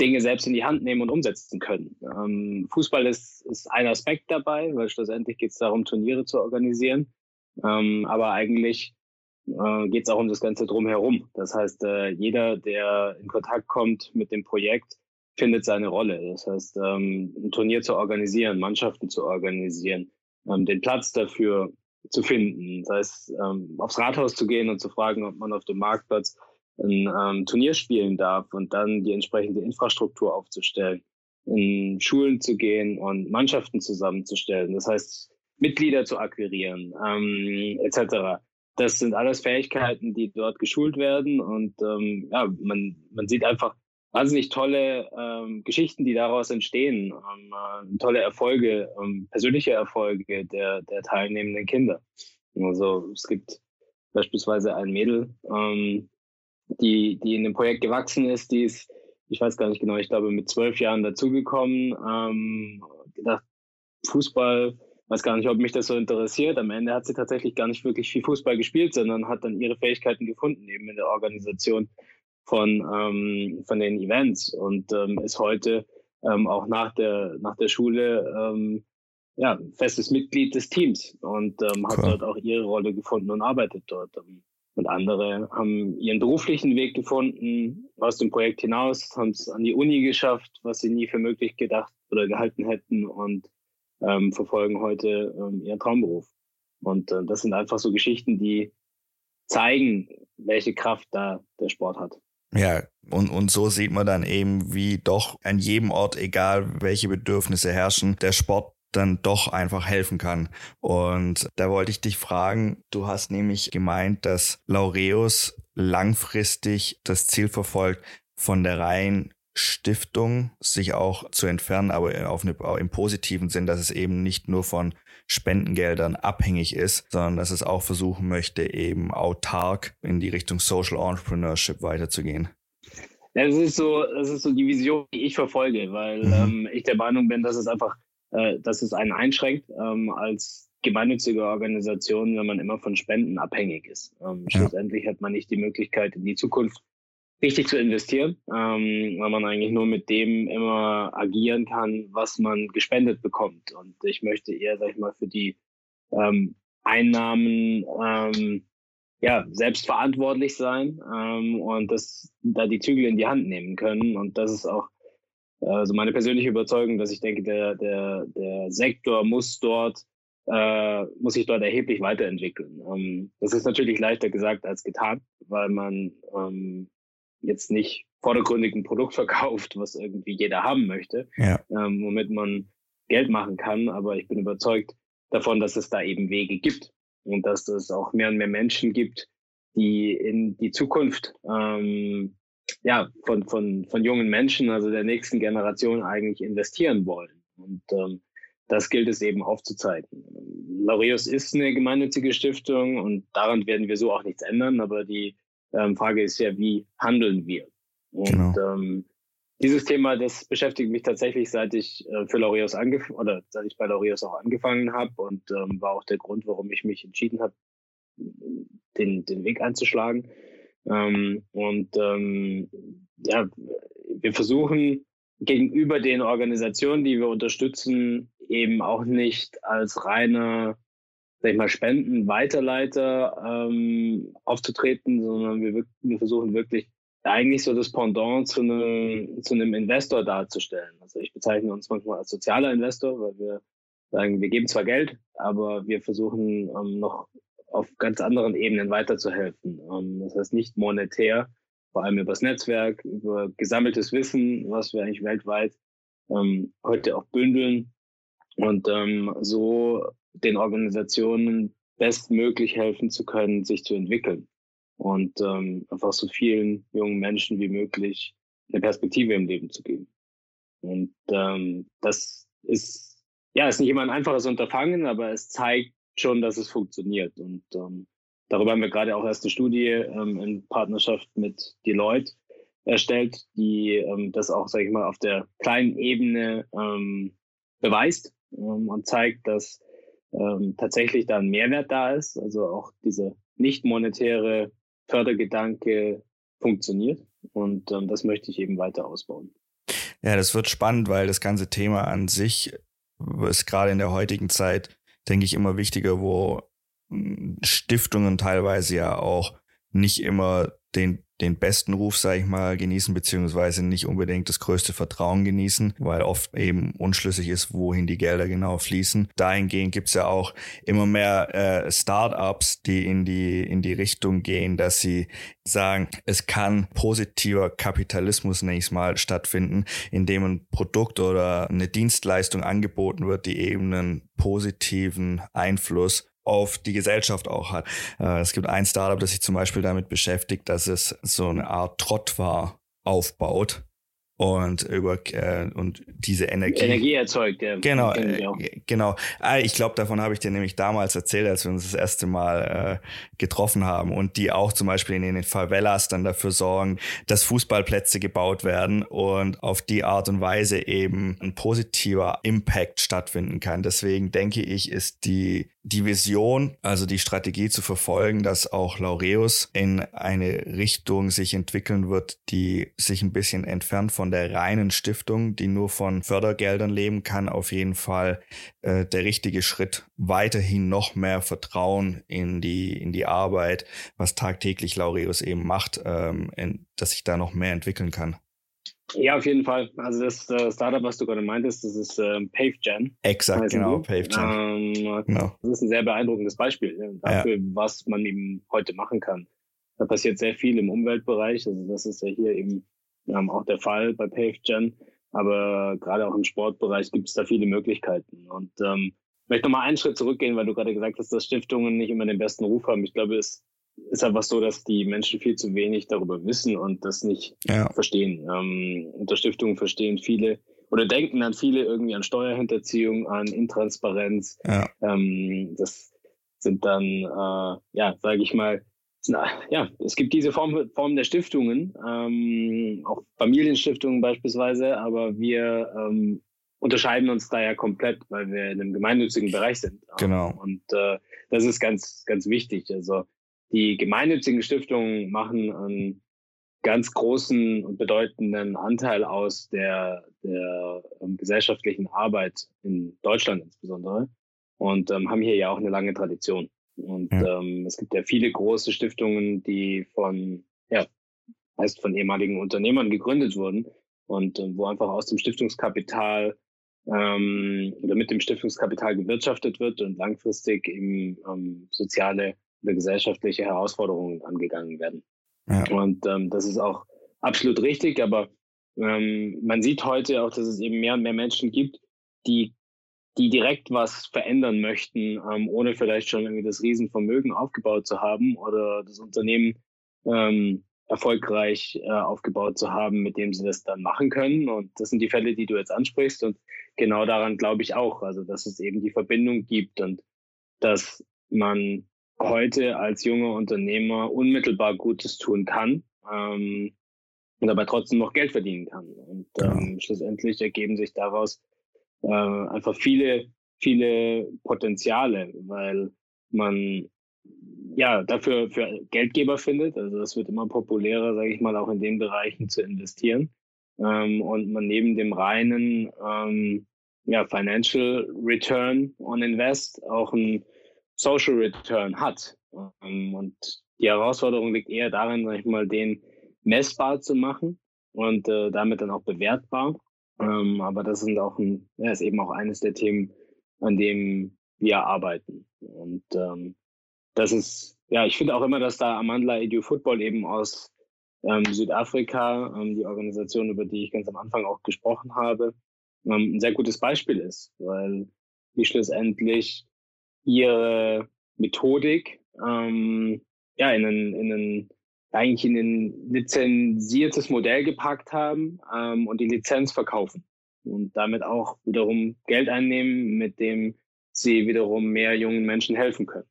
Dinge selbst in die Hand nehmen und umsetzen können. Ähm, Fußball ist, ist ein Aspekt dabei, weil schlussendlich geht es darum, Turniere zu organisieren. Ähm, aber eigentlich äh, geht es auch um das Ganze drumherum. Das heißt, äh, jeder, der in Kontakt kommt mit dem Projekt, findet seine Rolle. Das heißt, ähm, ein Turnier zu organisieren, Mannschaften zu organisieren, ähm, den Platz dafür zu finden. Das heißt, ähm, aufs Rathaus zu gehen und zu fragen, ob man auf dem Marktplatz ein ähm, Turnier spielen darf und dann die entsprechende Infrastruktur aufzustellen, in Schulen zu gehen und Mannschaften zusammenzustellen. Das heißt, Mitglieder zu akquirieren, ähm, etc das sind alles Fähigkeiten, die dort geschult werden und ähm, ja, man, man sieht einfach wahnsinnig tolle ähm, Geschichten, die daraus entstehen, ähm, äh, tolle Erfolge, ähm, persönliche Erfolge der, der teilnehmenden Kinder. Also es gibt beispielsweise ein Mädel, ähm, die, die in dem Projekt gewachsen ist, die ist, ich weiß gar nicht genau, ich glaube mit zwölf Jahren dazugekommen, ähm, gedacht, Fußball weiß gar nicht, ob mich das so interessiert. Am Ende hat sie tatsächlich gar nicht wirklich viel Fußball gespielt, sondern hat dann ihre Fähigkeiten gefunden, eben in der Organisation von, ähm, von den Events und ähm, ist heute ähm, auch nach der, nach der Schule ähm, ja, festes Mitglied des Teams und ähm, hat cool. dort auch ihre Rolle gefunden und arbeitet dort. Und andere haben ihren beruflichen Weg gefunden aus dem Projekt hinaus, haben es an die Uni geschafft, was sie nie für möglich gedacht oder gehalten hätten und ähm, verfolgen heute ähm, ihren Traumberuf. Und äh, das sind einfach so Geschichten, die zeigen, welche Kraft da der Sport hat. Ja, und, und so sieht man dann eben, wie doch an jedem Ort, egal welche Bedürfnisse herrschen, der Sport dann doch einfach helfen kann. Und da wollte ich dich fragen, du hast nämlich gemeint, dass Laureus langfristig das Ziel verfolgt, von der rein Stiftung sich auch zu entfernen, aber auf eine, im positiven Sinn, dass es eben nicht nur von Spendengeldern abhängig ist, sondern dass es auch versuchen möchte, eben autark in die Richtung Social Entrepreneurship weiterzugehen. Das ist so, das ist so die Vision, die ich verfolge, weil mhm. ähm, ich der Meinung bin, dass es einfach, äh, dass es einen einschränkt, ähm, als gemeinnützige Organisation, wenn man immer von Spenden abhängig ist. Ähm, ja. Schlussendlich hat man nicht die Möglichkeit, in die Zukunft richtig zu investieren, ähm, weil man eigentlich nur mit dem immer agieren kann, was man gespendet bekommt. Und ich möchte eher, sag ich mal, für die ähm, Einnahmen ähm, ja, selbst verantwortlich sein ähm, und das, da die Zügel in die Hand nehmen können. Und das ist auch also meine persönliche Überzeugung, dass ich denke, der, der, der Sektor muss dort, äh, muss sich dort erheblich weiterentwickeln. Ähm, das ist natürlich leichter gesagt als getan, weil man ähm, jetzt nicht vordergründig ein Produkt verkauft, was irgendwie jeder haben möchte, ja. ähm, womit man Geld machen kann. Aber ich bin überzeugt davon, dass es da eben Wege gibt und dass es auch mehr und mehr Menschen gibt, die in die Zukunft ähm, ja, von, von, von jungen Menschen, also der nächsten Generation eigentlich investieren wollen. Und ähm, das gilt es eben aufzuzeigen. Laureus ist eine gemeinnützige Stiftung und daran werden wir so auch nichts ändern, aber die ähm, Frage ist ja, wie handeln wir? Und genau. ähm, dieses Thema, das beschäftigt mich tatsächlich, seit ich äh, für Laureus angefangen oder seit ich bei Laureus auch angefangen habe und ähm, war auch der Grund, warum ich mich entschieden habe, den, den Weg einzuschlagen. Ähm, und ähm, ja, wir versuchen gegenüber den Organisationen, die wir unterstützen, eben auch nicht als reine sag ich mal, Spenden-Weiterleiter ähm, aufzutreten, sondern wir, wir versuchen wirklich eigentlich so das Pendant zu einem, zu einem Investor darzustellen. Also ich bezeichne uns manchmal als sozialer Investor, weil wir sagen, wir geben zwar Geld, aber wir versuchen ähm, noch auf ganz anderen Ebenen weiterzuhelfen. Ähm, das heißt nicht monetär, vor allem übers Netzwerk, über gesammeltes Wissen, was wir eigentlich weltweit ähm, heute auch bündeln und ähm, so den Organisationen bestmöglich helfen zu können, sich zu entwickeln und ähm, einfach so vielen jungen Menschen wie möglich eine Perspektive im Leben zu geben. Und ähm, das ist ja ist nicht immer ein einfaches Unterfangen, aber es zeigt schon, dass es funktioniert. Und ähm, darüber haben wir gerade auch erst eine Studie ähm, in Partnerschaft mit Deloitte erstellt, die ähm, das auch, sage ich mal, auf der kleinen Ebene ähm, beweist ähm, und zeigt, dass ähm, tatsächlich da ein Mehrwert da ist. Also auch diese nicht monetäre Fördergedanke funktioniert. Und ähm, das möchte ich eben weiter ausbauen. Ja, das wird spannend, weil das ganze Thema an sich ist gerade in der heutigen Zeit denke ich, immer wichtiger, wo hm, Stiftungen teilweise ja auch nicht immer den den besten Ruf, sage ich mal, genießen, beziehungsweise nicht unbedingt das größte Vertrauen genießen, weil oft eben unschlüssig ist, wohin die Gelder genau fließen. Dahingehend gibt's ja auch immer mehr äh, Startups, die in die, in die Richtung gehen, dass sie sagen, es kann positiver Kapitalismus, ich mal, stattfinden, indem ein Produkt oder eine Dienstleistung angeboten wird, die eben einen positiven Einfluss auf die Gesellschaft auch hat. Äh, es gibt ein Startup, das sich zum Beispiel damit beschäftigt, dass es so eine Art Trottwar aufbaut und über äh, und diese Energie Energie erzeugt ja. Genau äh, genau. Ah, ich glaube davon habe ich dir nämlich damals erzählt als wir uns das erste Mal äh, getroffen haben und die auch zum Beispiel in den Favelas dann dafür sorgen dass Fußballplätze gebaut werden und auf die Art und Weise eben ein positiver Impact stattfinden kann. Deswegen denke ich ist die die Vision, also die Strategie zu verfolgen, dass auch Laureus in eine Richtung sich entwickeln wird, die sich ein bisschen entfernt von der reinen Stiftung, die nur von Fördergeldern leben kann, auf jeden Fall äh, der richtige Schritt. Weiterhin noch mehr Vertrauen in die, in die Arbeit, was tagtäglich Laureus eben macht, ähm, in, dass sich da noch mehr entwickeln kann. Ja, auf jeden Fall. Also das äh, Startup, was du gerade meintest, das ist äh, PaveGen. Exakt, genau, PaveGen. Ähm, genau. Das ist ein sehr beeindruckendes Beispiel dafür, ja. was man eben heute machen kann. Da passiert sehr viel im Umweltbereich. Also das ist ja hier eben ähm, auch der Fall bei PaveGen. Aber gerade auch im Sportbereich gibt es da viele Möglichkeiten. Und ähm, ich möchte nochmal einen Schritt zurückgehen, weil du gerade gesagt hast, dass Stiftungen nicht immer den besten Ruf haben. Ich glaube, es ist einfach so, dass die Menschen viel zu wenig darüber wissen und das nicht ja. verstehen. Ähm, unter Stiftungen verstehen viele oder denken dann viele irgendwie an Steuerhinterziehung, an Intransparenz. Ja. Ähm, das sind dann, äh, ja, sage ich mal, ja, es gibt diese Form, Form der Stiftungen, ähm, auch Familienstiftungen beispielsweise, aber wir ähm, unterscheiden uns da ja komplett, weil wir in einem gemeinnützigen Bereich sind. Genau. Und äh, das ist ganz, ganz wichtig. Also die gemeinnützigen Stiftungen machen einen ganz großen und bedeutenden Anteil aus der, der ähm, gesellschaftlichen Arbeit in Deutschland insbesondere und ähm, haben hier ja auch eine lange Tradition. Und ja. ähm, es gibt ja viele große Stiftungen, die von, ja, heißt von ehemaligen Unternehmern gegründet wurden und äh, wo einfach aus dem Stiftungskapital ähm, oder mit dem Stiftungskapital gewirtschaftet wird und langfristig eben ähm, soziale gesellschaftliche Herausforderungen angegangen werden. Ja. Und ähm, das ist auch absolut richtig, aber ähm, man sieht heute auch, dass es eben mehr und mehr Menschen gibt, die, die direkt was verändern möchten, ähm, ohne vielleicht schon irgendwie das Riesenvermögen aufgebaut zu haben oder das Unternehmen ähm, erfolgreich äh, aufgebaut zu haben, mit dem sie das dann machen können. Und das sind die Fälle, die du jetzt ansprichst. Und genau daran glaube ich auch. Also, dass es eben die Verbindung gibt und dass man heute als junger Unternehmer unmittelbar Gutes tun kann ähm, und dabei trotzdem noch Geld verdienen kann. Und ähm, schlussendlich ergeben sich daraus äh, einfach viele, viele Potenziale, weil man ja dafür für Geldgeber findet. Also das wird immer populärer, sage ich mal, auch in den Bereichen zu investieren. Ähm, und man neben dem reinen ähm, ja, Financial Return on Invest auch ein Social Return hat. Ähm, und die Herausforderung liegt eher darin, sag ich mal, den messbar zu machen und äh, damit dann auch bewertbar. Ähm, aber das sind auch ein, ja, ist eben auch eines der Themen, an dem wir arbeiten. Und ähm, das ist, ja, ich finde auch immer, dass da Amandla Edu Football eben aus ähm, Südafrika, ähm, die Organisation, über die ich ganz am Anfang auch gesprochen habe, ähm, ein sehr gutes Beispiel ist, weil die schlussendlich ihre Methodik ähm, ja, in ein, in ein, eigentlich in ein lizenziertes Modell gepackt haben ähm, und die Lizenz verkaufen und damit auch wiederum Geld einnehmen, mit dem sie wiederum mehr jungen Menschen helfen können.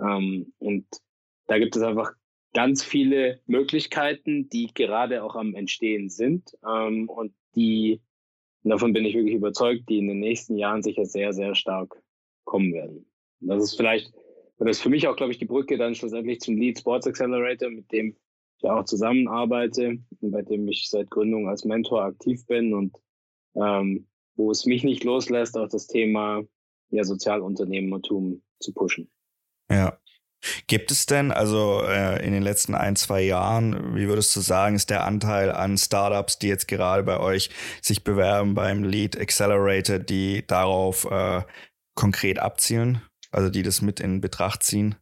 Ähm, und da gibt es einfach ganz viele Möglichkeiten, die gerade auch am Entstehen sind ähm, und die, davon bin ich wirklich überzeugt, die in den nächsten Jahren sicher sehr, sehr stark kommen werden. Das ist vielleicht, das ist für mich auch, glaube ich, die Brücke dann schlussendlich zum Lead Sports Accelerator, mit dem ich auch zusammenarbeite und bei dem ich seit Gründung als Mentor aktiv bin und ähm, wo es mich nicht loslässt, auch das Thema ja, Sozialunternehmertum zu pushen. Ja. Gibt es denn, also äh, in den letzten ein, zwei Jahren, wie würdest du sagen, ist der Anteil an Startups, die jetzt gerade bei euch sich bewerben beim Lead Accelerator, die darauf äh, konkret abzielen? Also die das mit in Betracht ziehen?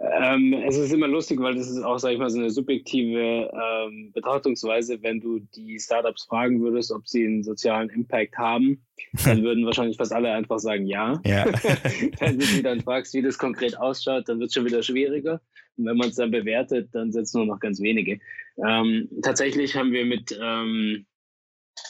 Ähm, es ist immer lustig, weil das ist auch, sag ich mal, so eine subjektive ähm, Betrachtungsweise. Wenn du die Startups fragen würdest, ob sie einen sozialen Impact haben, dann würden wahrscheinlich fast alle einfach sagen ja. ja. wenn du sie dann fragst, wie das konkret ausschaut, dann wird es schon wieder schwieriger. Und wenn man es dann bewertet, dann sind es nur noch ganz wenige. Ähm, tatsächlich haben wir mit, ähm,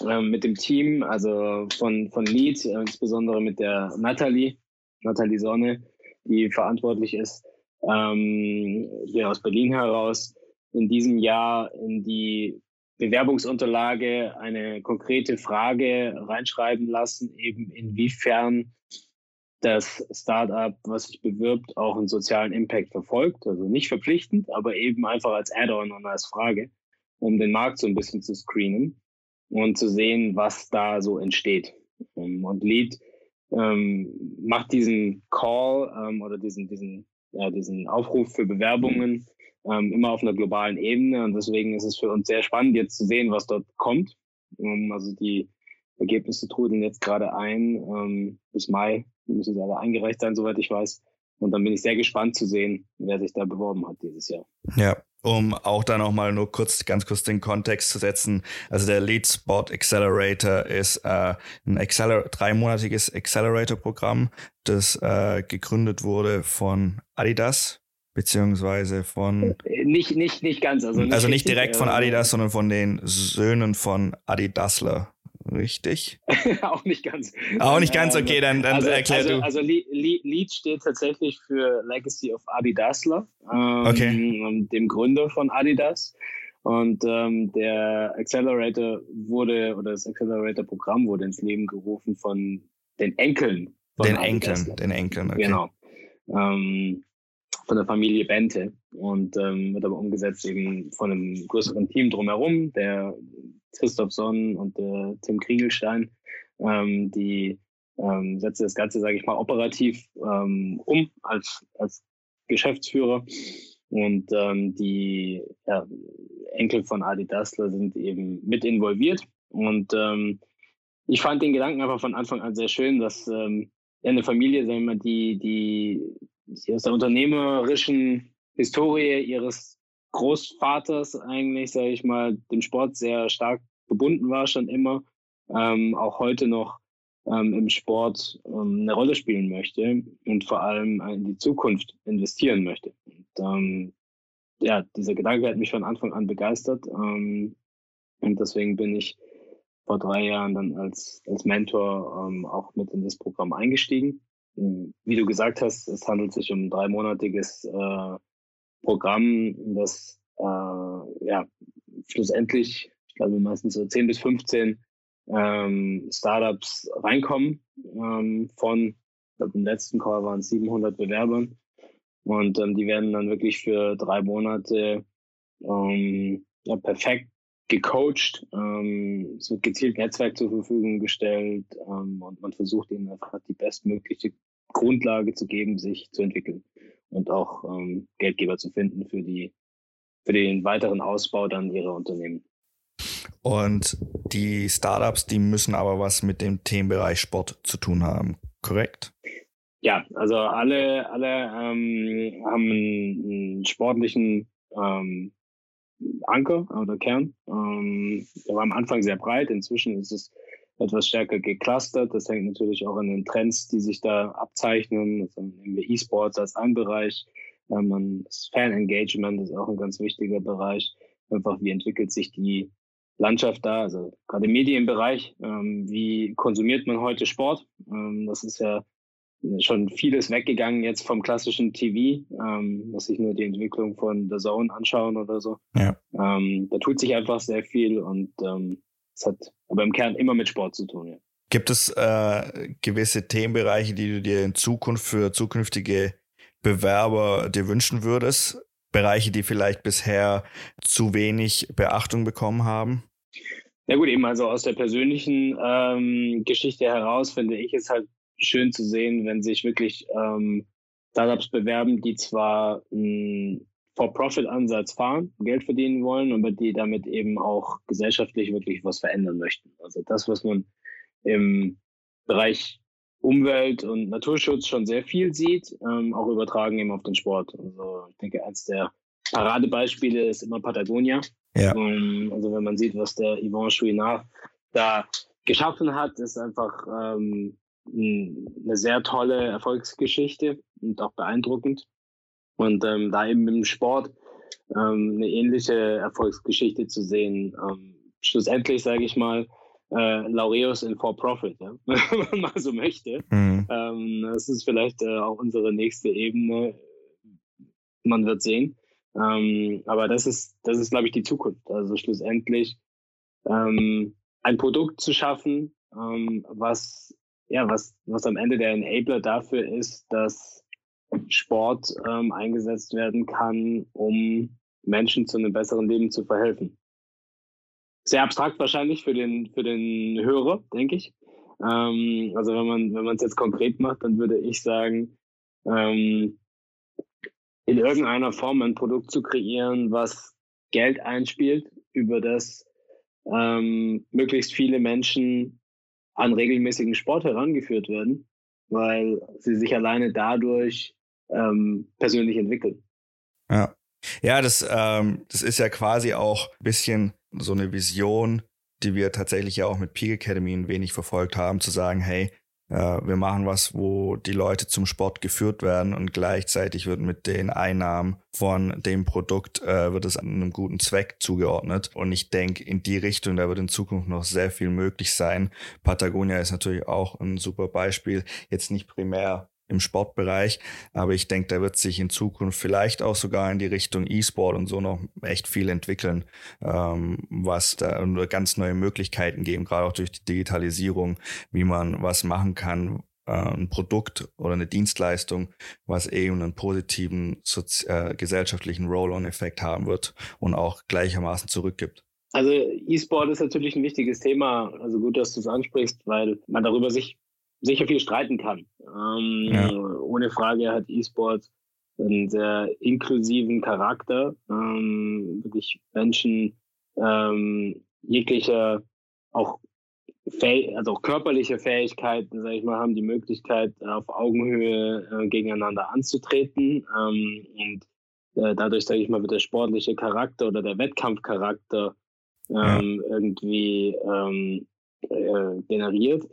ähm, mit dem Team, also von, von Lead, äh, insbesondere mit der Natalie, Nathalie Sonne, die verantwortlich ist, ähm, hier aus Berlin heraus, in diesem Jahr in die Bewerbungsunterlage eine konkrete Frage reinschreiben lassen, eben inwiefern das Startup, was sich bewirbt, auch einen sozialen Impact verfolgt. Also nicht verpflichtend, aber eben einfach als Add-on und als Frage, um den Markt so ein bisschen zu screenen und zu sehen, was da so entsteht. Und Lead ähm, macht diesen Call ähm, oder diesen, diesen, ja, diesen Aufruf für Bewerbungen ähm, immer auf einer globalen Ebene. Und deswegen ist es für uns sehr spannend, jetzt zu sehen, was dort kommt. Ähm, also die Ergebnisse trudeln jetzt gerade ein. Ähm, bis Mai müssen sie alle eingereicht sein, soweit ich weiß. Und dann bin ich sehr gespannt zu sehen, wer sich da beworben hat dieses Jahr. Ja, um auch da nochmal nur kurz, ganz kurz den Kontext zu setzen. Also der Lead Spot Accelerator ist äh, ein Acceler dreimonatiges Accelerator-Programm, das äh, gegründet wurde von Adidas beziehungsweise von nicht nicht nicht ganz also nicht, also nicht direkt von äh, Adidas, sondern von den Söhnen von Adidasler richtig? auch nicht ganz. Auch nicht ganz, okay, dann, dann also, erklär also, du. Also Lead steht tatsächlich für Legacy of Adidasler, ähm, okay. dem Gründer von Adidas. Und ähm, der Accelerator wurde, oder das Accelerator-Programm wurde ins Leben gerufen von den Enkeln. Von den Enkeln, den Enkeln, okay. Genau. Ähm, von der Familie Bente. Und ähm, wird aber umgesetzt eben von einem größeren Team drumherum, der Christoph Sonn und der Tim Kriegelstein, ähm, die ähm, setzen das Ganze, sage ich mal, operativ ähm, um als, als Geschäftsführer. Und ähm, die ja, Enkel von Adi Dassler sind eben mit involviert. Und ähm, ich fand den Gedanken einfach von Anfang an sehr schön, dass ähm, eine Familie, sagen wir mal, die, die aus der unternehmerischen Historie ihres Großvaters eigentlich, sage ich mal, dem Sport sehr stark gebunden war, schon immer, ähm, auch heute noch ähm, im Sport ähm, eine Rolle spielen möchte und vor allem in die Zukunft investieren möchte. Und, ähm, ja, dieser Gedanke hat mich von Anfang an begeistert ähm, und deswegen bin ich vor drei Jahren dann als, als Mentor ähm, auch mit in das Programm eingestiegen wie du gesagt hast, es handelt sich um ein dreimonatiges äh, Programm, das äh, ja schlussendlich, ich glaube meistens so 10 bis 15 ähm, Startups reinkommen. Ähm, von, ich glaube im letzten Call waren es 700 Bewerbern. Und ähm, die werden dann wirklich für drei Monate ähm, ja, perfekt gecoacht. Ähm, es wird gezielt Netzwerk zur Verfügung gestellt ähm, und man versucht ihnen einfach die bestmögliche Grundlage zu geben, sich zu entwickeln und auch ähm, Geldgeber zu finden für die für den weiteren Ausbau dann ihrer Unternehmen. Und die Startups, die müssen aber was mit dem Themenbereich Sport zu tun haben, korrekt? Ja, also alle, alle ähm, haben einen, sportlichen ähm, Anker oder Kern. Ähm, der war am Anfang sehr breit, inzwischen ist es etwas stärker geclustert. Das hängt natürlich auch an den Trends, die sich da abzeichnen. Also nehmen wir E-Sports als ein Bereich. Ähm, das Fan-Engagement ist auch ein ganz wichtiger Bereich. Einfach, wie entwickelt sich die Landschaft da, also gerade im Medienbereich, ähm, wie konsumiert man heute Sport? Ähm, das ist ja schon vieles weggegangen jetzt vom klassischen TV, ähm, dass sich nur die Entwicklung von The Zone anschauen oder so. Ja. Ähm, da tut sich einfach sehr viel und ähm, es hat aber im Kern immer mit Sport zu tun. Ja. Gibt es äh, gewisse Themenbereiche, die du dir in Zukunft für zukünftige Bewerber dir wünschen würdest? Bereiche, die vielleicht bisher zu wenig Beachtung bekommen haben? Ja gut, eben also aus der persönlichen ähm, Geschichte heraus finde ich es halt schön zu sehen, wenn sich wirklich ähm, Startups bewerben, die zwar einen For-Profit-Ansatz fahren, Geld verdienen wollen, aber die damit eben auch gesellschaftlich wirklich was verändern möchten. Also das, was man im Bereich Umwelt und Naturschutz schon sehr viel sieht, ähm, auch übertragen eben auf den Sport. Also ich denke, eins der Paradebeispiele ist immer Patagonia. Ja. Um, ähm, also wenn man sieht, was der Yvon Chouinard da geschaffen hat, ist einfach ähm, eine sehr tolle Erfolgsgeschichte und auch beeindruckend. Und ähm, da eben im Sport ähm, eine ähnliche Erfolgsgeschichte zu sehen, ähm, schlussendlich sage ich mal, äh, Laureus in For Profit, ja? wenn man mal so möchte. Mhm. Ähm, das ist vielleicht äh, auch unsere nächste Ebene. Man wird sehen. Ähm, aber das ist, das ist, glaube ich, die Zukunft. Also schlussendlich ähm, ein Produkt zu schaffen, was ja, was, was am Ende der Enabler dafür ist, dass Sport ähm, eingesetzt werden kann, um Menschen zu einem besseren Leben zu verhelfen. Sehr abstrakt wahrscheinlich für den, für den Hörer, denke ich. Ähm, also wenn man, wenn man es jetzt konkret macht, dann würde ich sagen, ähm, in irgendeiner Form ein Produkt zu kreieren, was Geld einspielt, über das ähm, möglichst viele Menschen an regelmäßigen Sport herangeführt werden, weil sie sich alleine dadurch ähm, persönlich entwickeln. Ja. Ja, das, ähm, das ist ja quasi auch ein bisschen so eine Vision, die wir tatsächlich ja auch mit Peak Academy ein wenig verfolgt haben, zu sagen, hey, äh, wir machen was, wo die Leute zum Sport geführt werden und gleichzeitig wird mit den Einnahmen von dem Produkt äh, wird es einem guten Zweck zugeordnet. Und ich denke, in die Richtung, da wird in Zukunft noch sehr viel möglich sein. Patagonia ist natürlich auch ein super Beispiel. Jetzt nicht primär im Sportbereich. Aber ich denke, da wird sich in Zukunft vielleicht auch sogar in die Richtung E-Sport und so noch echt viel entwickeln, ähm, was da ganz neue Möglichkeiten geben, gerade auch durch die Digitalisierung, wie man was machen kann, äh, ein Produkt oder eine Dienstleistung, was eben einen positiven äh, gesellschaftlichen Roll-on-Effekt haben wird und auch gleichermaßen zurückgibt. Also E-Sport ist natürlich ein wichtiges Thema. Also gut, dass du es ansprichst, weil man darüber sich sicher viel streiten kann. Ähm, ja. Ohne Frage hat E-Sport einen sehr inklusiven Charakter. Ähm, wirklich Menschen ähm, jeglicher auch also auch körperliche Fähigkeiten, sage ich mal, haben die Möglichkeit, auf Augenhöhe äh, gegeneinander anzutreten. Ähm, und äh, dadurch, sage ich mal, wird der sportliche Charakter oder der Wettkampfcharakter ähm, ja. irgendwie ähm, äh, generiert.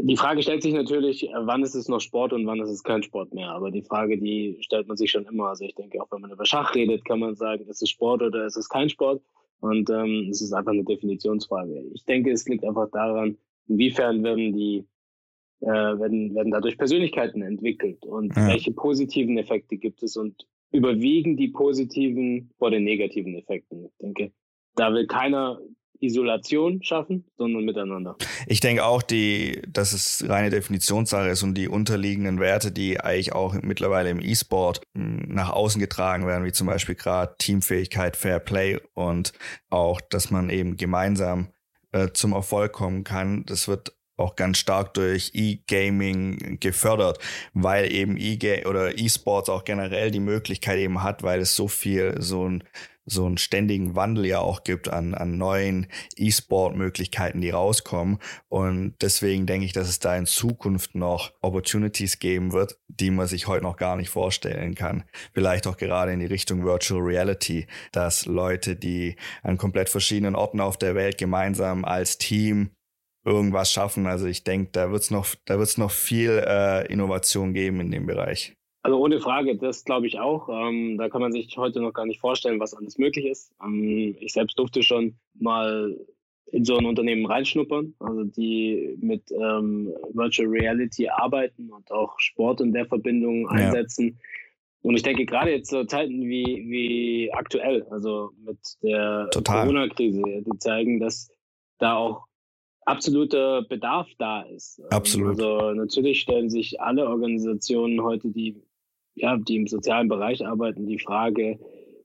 Die Frage stellt sich natürlich, wann ist es noch Sport und wann ist es kein Sport mehr. Aber die Frage, die stellt man sich schon immer. Also ich denke, auch wenn man über Schach redet, kann man sagen, ist es Sport oder ist es kein Sport. Und ähm, es ist einfach eine Definitionsfrage. Ich denke, es liegt einfach daran, inwiefern werden die äh, werden, werden dadurch Persönlichkeiten entwickelt und ja. welche positiven Effekte gibt es und überwiegen die positiven vor den negativen Effekten. Ich denke, da will keiner Isolation schaffen, sondern miteinander. Ich denke auch, die, dass es reine Definitionssache ist und die unterliegenden Werte, die eigentlich auch mittlerweile im E-Sport hm, nach außen getragen werden, wie zum Beispiel gerade Teamfähigkeit, Fair Play und auch, dass man eben gemeinsam äh, zum Erfolg kommen kann. Das wird auch ganz stark durch E-Gaming gefördert, weil eben oder E-Sports auch generell die Möglichkeit eben hat, weil es so viel so ein so einen ständigen Wandel ja auch gibt an, an neuen E-Sport-Möglichkeiten, die rauskommen. Und deswegen denke ich, dass es da in Zukunft noch Opportunities geben wird, die man sich heute noch gar nicht vorstellen kann. Vielleicht auch gerade in die Richtung Virtual Reality, dass Leute, die an komplett verschiedenen Orten auf der Welt gemeinsam als Team irgendwas schaffen. Also ich denke, da wird es noch, da wird's noch viel äh, Innovation geben in dem Bereich. Also ohne Frage, das glaube ich auch. Ähm, da kann man sich heute noch gar nicht vorstellen, was alles möglich ist. Ähm, ich selbst durfte schon mal in so ein Unternehmen reinschnuppern, also die mit ähm, Virtual Reality arbeiten und auch Sport in der Verbindung einsetzen. Ja. Und ich denke, gerade jetzt so Zeiten wie, wie aktuell, also mit der Corona-Krise, die zeigen, dass da auch absoluter Bedarf da ist. Ähm, Absolut. Also natürlich stellen sich alle Organisationen heute die ja, die im sozialen Bereich arbeiten, die Frage,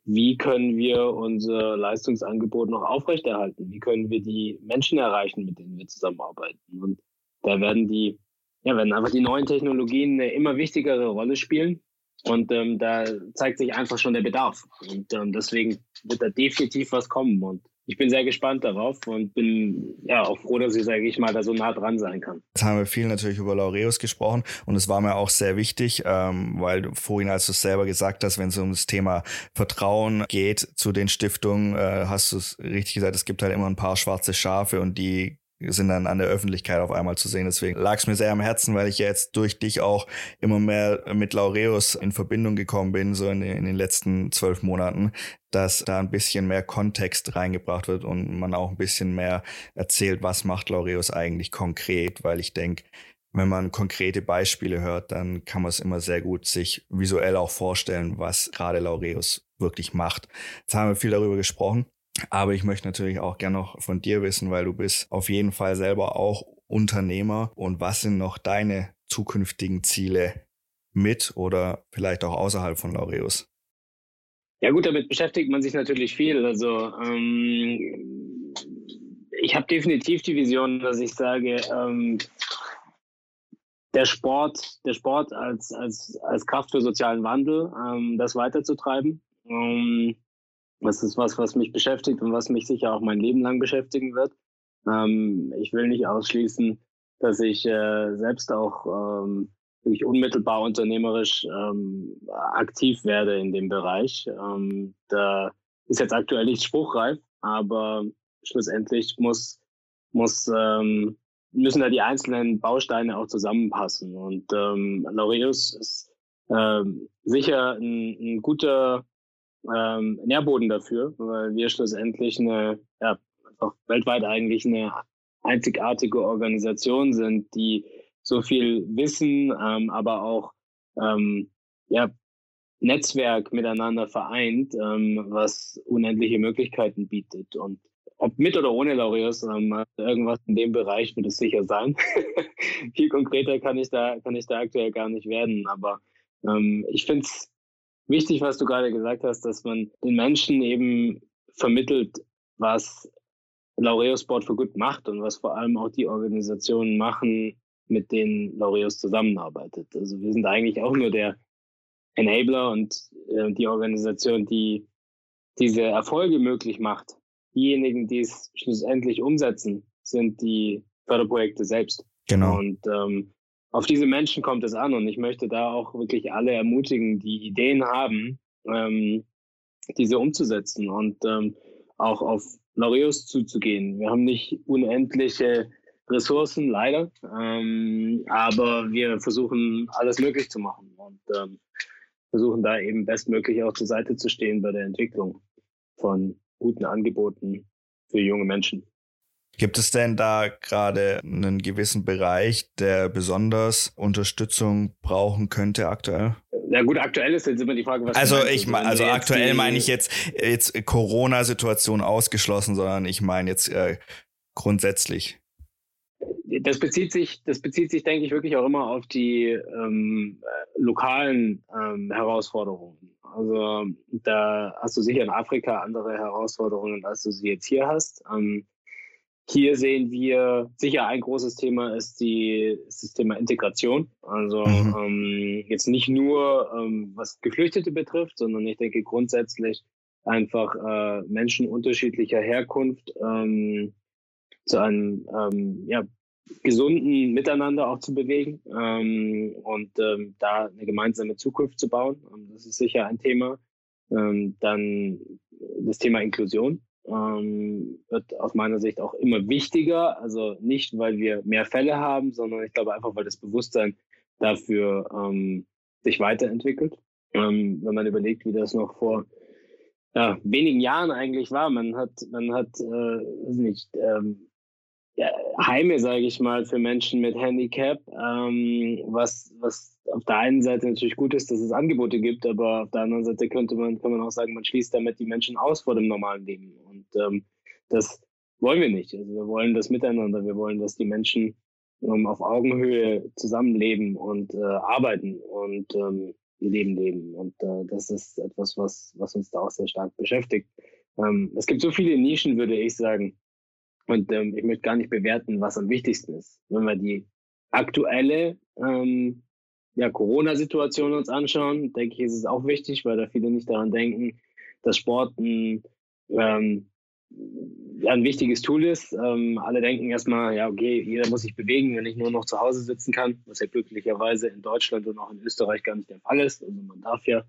wie können wir unser Leistungsangebot noch aufrechterhalten? Wie können wir die Menschen erreichen, mit denen wir zusammenarbeiten? Und da werden die, ja, werden einfach die neuen Technologien eine immer wichtigere Rolle spielen. Und ähm, da zeigt sich einfach schon der Bedarf. Und ähm, deswegen wird da definitiv was kommen. Und ich bin sehr gespannt darauf und bin ja auch froh, dass ich, sage ich mal, da so nah dran sein kann. Jetzt haben wir viel natürlich über Laureus gesprochen und es war mir auch sehr wichtig, ähm, weil du vorhin, als du es selber gesagt hast, wenn es um das Thema Vertrauen geht zu den Stiftungen, äh, hast du es richtig gesagt, es gibt halt immer ein paar schwarze Schafe und die sind dann an der Öffentlichkeit auf einmal zu sehen. Deswegen lag es mir sehr am Herzen, weil ich jetzt durch dich auch immer mehr mit Laureus in Verbindung gekommen bin, so in, in den letzten zwölf Monaten, dass da ein bisschen mehr Kontext reingebracht wird und man auch ein bisschen mehr erzählt, was macht Laureus eigentlich konkret, weil ich denke, wenn man konkrete Beispiele hört, dann kann man es immer sehr gut sich visuell auch vorstellen, was gerade Laureus wirklich macht. Jetzt haben wir viel darüber gesprochen. Aber ich möchte natürlich auch gerne noch von dir wissen, weil du bist auf jeden Fall selber auch Unternehmer. Und was sind noch deine zukünftigen Ziele mit oder vielleicht auch außerhalb von Laureus? Ja gut, damit beschäftigt man sich natürlich viel. Also ähm, ich habe definitiv die Vision, dass ich sage, ähm, der Sport, der Sport als, als, als Kraft für sozialen Wandel, ähm, das weiterzutreiben. Ähm, das ist was, was mich beschäftigt und was mich sicher auch mein Leben lang beschäftigen wird. Ähm, ich will nicht ausschließen, dass ich äh, selbst auch ähm, wirklich unmittelbar unternehmerisch ähm, aktiv werde in dem Bereich. Ähm, da ist jetzt aktuell nicht spruchreif, aber schlussendlich muss, muss, ähm, müssen da die einzelnen Bausteine auch zusammenpassen. Und ähm, Laureus ist ähm, sicher ein, ein guter ähm, Nährboden dafür, weil wir schlussendlich eine, ja, auch weltweit eigentlich eine einzigartige Organisation sind, die so viel Wissen, ähm, aber auch ähm, ja, Netzwerk miteinander vereint, ähm, was unendliche Möglichkeiten bietet. Und ob mit oder ohne Laureus, ähm, irgendwas in dem Bereich wird es sicher sein. Viel konkreter kann ich da, kann ich da aktuell gar nicht werden. Aber ähm, ich finde es wichtig, was du gerade gesagt hast, dass man den Menschen eben vermittelt, was Laureus Sport for Good macht und was vor allem auch die Organisationen machen, mit denen Laureus zusammenarbeitet. Also wir sind eigentlich auch nur der Enabler und äh, die Organisation, die diese Erfolge möglich macht. Diejenigen, die es schlussendlich umsetzen, sind die Förderprojekte selbst. Genau. Und ähm, auf diese Menschen kommt es an und ich möchte da auch wirklich alle ermutigen, die Ideen haben, ähm, diese umzusetzen und ähm, auch auf Laureus zuzugehen. Wir haben nicht unendliche Ressourcen, leider, ähm, aber wir versuchen alles möglich zu machen und ähm, versuchen da eben bestmöglich auch zur Seite zu stehen bei der Entwicklung von guten Angeboten für junge Menschen. Gibt es denn da gerade einen gewissen Bereich, der besonders Unterstützung brauchen könnte aktuell? Ja gut, aktuell ist jetzt immer die Frage, was Also ich meine, also aktuell meine ich jetzt jetzt Corona-Situation ausgeschlossen, sondern ich meine jetzt äh, grundsätzlich. Das bezieht sich, das bezieht sich, denke ich, wirklich auch immer auf die ähm, lokalen ähm, Herausforderungen. Also da hast du sicher in Afrika andere Herausforderungen, als du sie jetzt hier hast. Ähm, hier sehen wir sicher ein großes Thema ist, die, ist das Thema Integration. Also mhm. ähm, jetzt nicht nur ähm, was Geflüchtete betrifft, sondern ich denke grundsätzlich einfach äh, Menschen unterschiedlicher Herkunft ähm, zu einem ähm, ja, gesunden Miteinander auch zu bewegen ähm, und ähm, da eine gemeinsame Zukunft zu bauen. das ist sicher ein Thema. Ähm, dann das Thema Inklusion ähm, wird aus meiner Sicht auch immer wichtiger. Also nicht, weil wir mehr Fälle haben, sondern ich glaube einfach, weil das Bewusstsein dafür ähm, sich weiterentwickelt. Ähm, wenn man überlegt, wie das noch vor ja, wenigen Jahren eigentlich war. Man hat, man hat, äh, nicht, ähm, Heime, sage ich mal, für Menschen mit Handicap, ähm, was, was auf der einen Seite natürlich gut ist, dass es Angebote gibt, aber auf der anderen Seite könnte man, kann man auch sagen, man schließt damit die Menschen aus vor dem normalen Leben. Ähm, das wollen wir nicht. Also wir wollen das Miteinander, wir wollen, dass die Menschen ähm, auf Augenhöhe zusammenleben und äh, arbeiten und ähm, ihr Leben leben. Und äh, das ist etwas, was, was uns da auch sehr stark beschäftigt. Ähm, es gibt so viele Nischen, würde ich sagen, und ähm, ich möchte gar nicht bewerten, was am wichtigsten ist. Wenn wir die aktuelle ähm, ja, Corona-Situation uns anschauen, denke ich, ist es auch wichtig, weil da viele nicht daran denken, dass Sport ein, ähm, ein wichtiges Tool ist. Ähm, alle denken erstmal, ja, okay, jeder muss sich bewegen, wenn ich nur noch zu Hause sitzen kann, was ja glücklicherweise in Deutschland und auch in Österreich gar nicht der Fall ist. Also man darf ja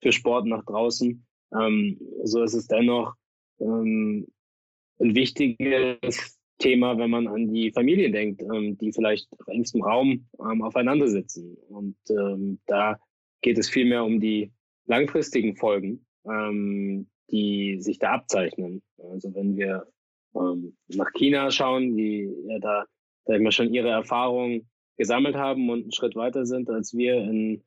für Sport nach draußen. Ähm, so ist es dennoch ähm, ein wichtiges Thema, wenn man an die Familien denkt, ähm, die vielleicht auf engstem Raum ähm, aufeinander sitzen. Und ähm, da geht es vielmehr um die langfristigen Folgen, die sich da abzeichnen. Also wenn wir ähm, nach China schauen, die ja da, sag ich mal, schon ihre Erfahrungen gesammelt haben und einen Schritt weiter sind als wir in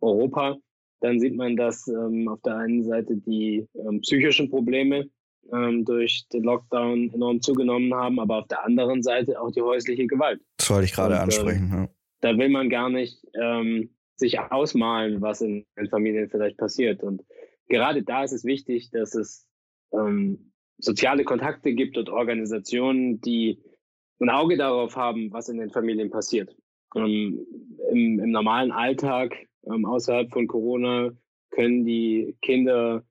Europa, dann sieht man, dass ähm, auf der einen Seite die psychischen Probleme ähm, durch den Lockdown enorm zugenommen haben, aber auf der anderen Seite auch die häusliche Gewalt. Das wollte ich gerade Und, ansprechen. Ähm, ja. Da will man gar nicht ähm, sich ausmalen, was in, in, Familien vielleicht passiert. Und gerade da ist es wichtig, dass es ähm, soziale Kontakte gibt und Organisationen, die ein Auge darauf haben, was in den Familien passiert. Ähm, im, im, normalen Alltag, ähm, außerhalb von Corona, können die Kinder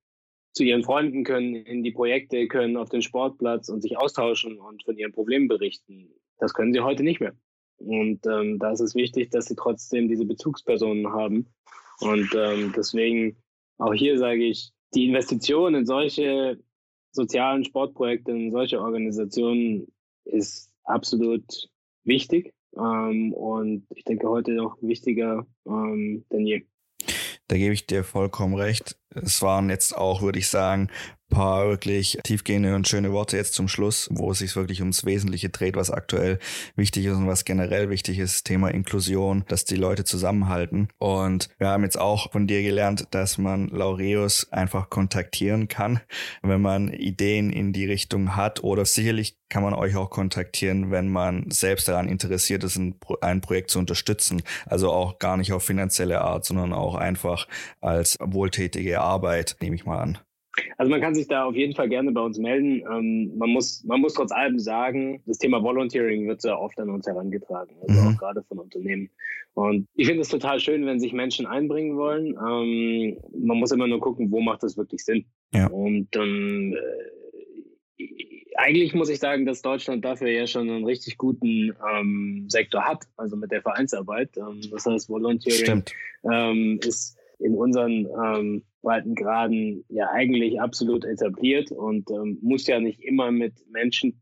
zu ihren Freunden können, in die Projekte, können auf den Sportplatz und sich austauschen und von ihren Problemen berichten. Das können sie heute nicht mehr. Und ähm, da ist es wichtig, dass sie trotzdem diese Bezugspersonen haben. Und ähm, deswegen auch hier sage ich, die Investition in solche sozialen Sportprojekte, in solche Organisationen ist absolut wichtig. Ähm, und ich denke heute noch wichtiger ähm, denn je. Da gebe ich dir vollkommen recht. Es waren jetzt auch, würde ich sagen, paar wirklich tiefgehende und schöne Worte jetzt zum Schluss, wo es sich wirklich ums Wesentliche dreht, was aktuell wichtig ist und was generell wichtig ist, Thema Inklusion, dass die Leute zusammenhalten. Und wir haben jetzt auch von dir gelernt, dass man Laureus einfach kontaktieren kann, wenn man Ideen in die Richtung hat oder sicherlich kann man euch auch kontaktieren, wenn man selbst daran interessiert ist, ein, ein Projekt zu unterstützen. Also auch gar nicht auf finanzielle Art, sondern auch einfach als wohltätige Arbeit, nehme ich mal an. Also man kann sich da auf jeden Fall gerne bei uns melden. Ähm, man, muss, man muss trotz allem sagen, das Thema Volunteering wird sehr oft an uns herangetragen, also mhm. auch gerade von Unternehmen. Und ich finde es total schön, wenn sich Menschen einbringen wollen. Ähm, man muss immer nur gucken, wo macht das wirklich Sinn. Ja. Und ähm, äh, eigentlich muss ich sagen, dass Deutschland dafür ja schon einen richtig guten ähm, Sektor hat, also mit der Vereinsarbeit. Ähm, das heißt, Volunteering ähm, ist in unseren ähm, Breitengraden ja eigentlich absolut etabliert und ähm, muss ja nicht immer mit Menschen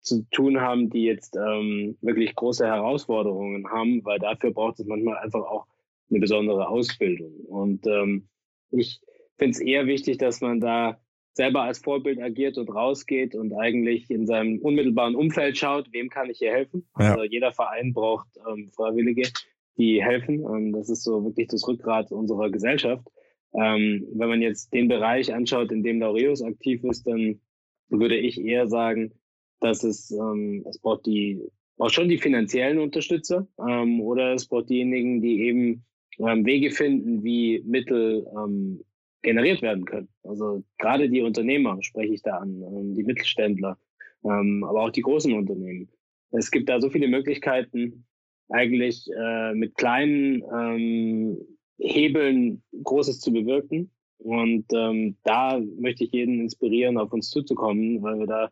zu tun haben, die jetzt ähm, wirklich große Herausforderungen haben, weil dafür braucht es manchmal einfach auch eine besondere Ausbildung. Und ähm, ich finde es eher wichtig, dass man da selber als Vorbild agiert und rausgeht und eigentlich in seinem unmittelbaren Umfeld schaut, wem kann ich hier helfen. Ja. Also jeder Verein braucht ähm, Freiwillige, die helfen. Und das ist so wirklich das Rückgrat unserer Gesellschaft. Ähm, wenn man jetzt den Bereich anschaut, in dem Laureus aktiv ist, dann würde ich eher sagen, dass es, ähm, es braucht die, braucht schon die finanziellen Unterstützer ähm, oder es braucht diejenigen, die eben ähm, Wege finden, wie Mittel ähm, generiert werden können. Also gerade die Unternehmer spreche ich da an, ähm, die Mittelständler, ähm, aber auch die großen Unternehmen. Es gibt da so viele Möglichkeiten, eigentlich äh, mit kleinen ähm, Hebeln Großes zu bewirken. Und ähm, da möchte ich jeden inspirieren, auf uns zuzukommen, weil wir da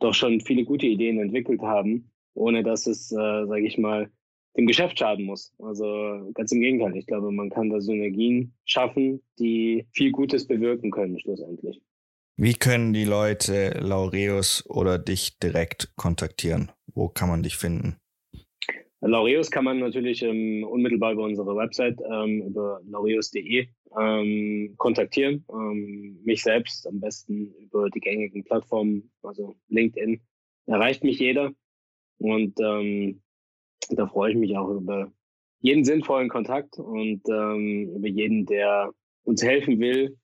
doch schon viele gute Ideen entwickelt haben, ohne dass es, äh, sage ich mal, dem Geschäft schaden muss. Also ganz im Gegenteil. Ich glaube, man kann da Synergien schaffen, die viel Gutes bewirken können schlussendlich. Wie können die Leute Laureus oder dich direkt kontaktieren? Wo kann man dich finden? Laureus kann man natürlich ähm, unmittelbar über unsere Website, ähm, über laureus.de ähm, kontaktieren. Ähm, mich selbst am besten über die gängigen Plattformen, also LinkedIn, erreicht mich jeder. Und ähm, da freue ich mich auch über jeden sinnvollen Kontakt und ähm, über jeden, der uns helfen will,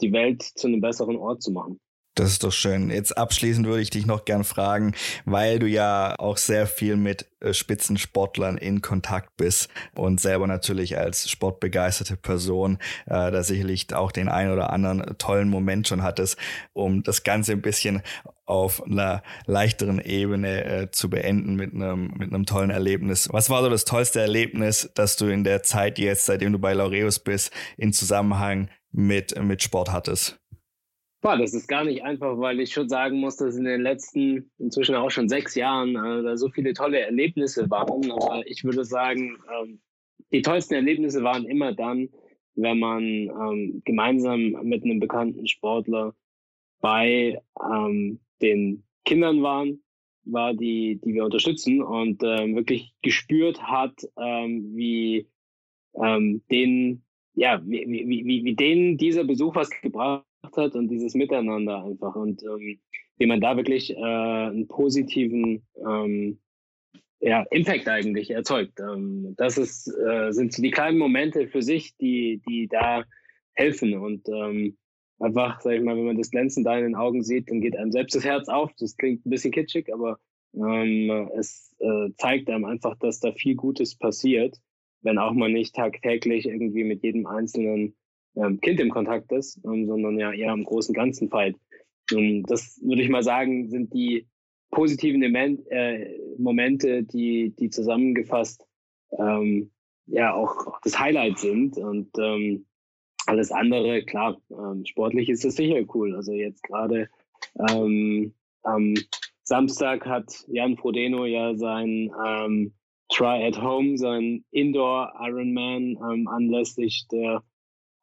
die Welt zu einem besseren Ort zu machen. Das ist doch schön. Jetzt abschließend würde ich dich noch gern fragen, weil du ja auch sehr viel mit äh, Spitzensportlern in Kontakt bist und selber natürlich als sportbegeisterte Person äh, da sicherlich auch den einen oder anderen tollen Moment schon hattest, um das Ganze ein bisschen auf einer leichteren Ebene äh, zu beenden mit einem mit einem tollen Erlebnis. Was war so das tollste Erlebnis, das du in der Zeit jetzt, seitdem du bei Laureus bist, in Zusammenhang mit mit Sport hattest? Boah, das ist gar nicht einfach, weil ich schon sagen muss, dass in den letzten, inzwischen auch schon sechs Jahren, äh, da so viele tolle Erlebnisse waren. Aber ich würde sagen, ähm, die tollsten Erlebnisse waren immer dann, wenn man ähm, gemeinsam mit einem bekannten Sportler bei ähm, den Kindern waren, war die, die wir unterstützen und ähm, wirklich gespürt hat, ähm, wie ähm, denen, ja, wie, wie, wie, wie denen dieser Besuch was gebracht hat und dieses Miteinander einfach und ähm, wie man da wirklich äh, einen positiven ähm, ja, Impact eigentlich erzeugt. Ähm, das ist, äh, sind so die kleinen Momente für sich, die, die da helfen und ähm, einfach, sag ich mal, wenn man das Glänzen da in den Augen sieht, dann geht einem selbst das Herz auf. Das klingt ein bisschen kitschig, aber ähm, es äh, zeigt einem einfach, dass da viel Gutes passiert, wenn auch man nicht tagtäglich irgendwie mit jedem einzelnen ähm, Kind im Kontakt ist, ähm, sondern ja eher am großen Ganzen feilt. Und das würde ich mal sagen, sind die positiven Element, äh, Momente, die, die zusammengefasst ähm, ja auch das Highlight sind. Und ähm, alles andere, klar, ähm, sportlich ist das sicher cool. Also jetzt gerade ähm, am Samstag hat Jan Frodeno ja sein ähm, Try at Home, sein Indoor Ironman ähm, anlässlich der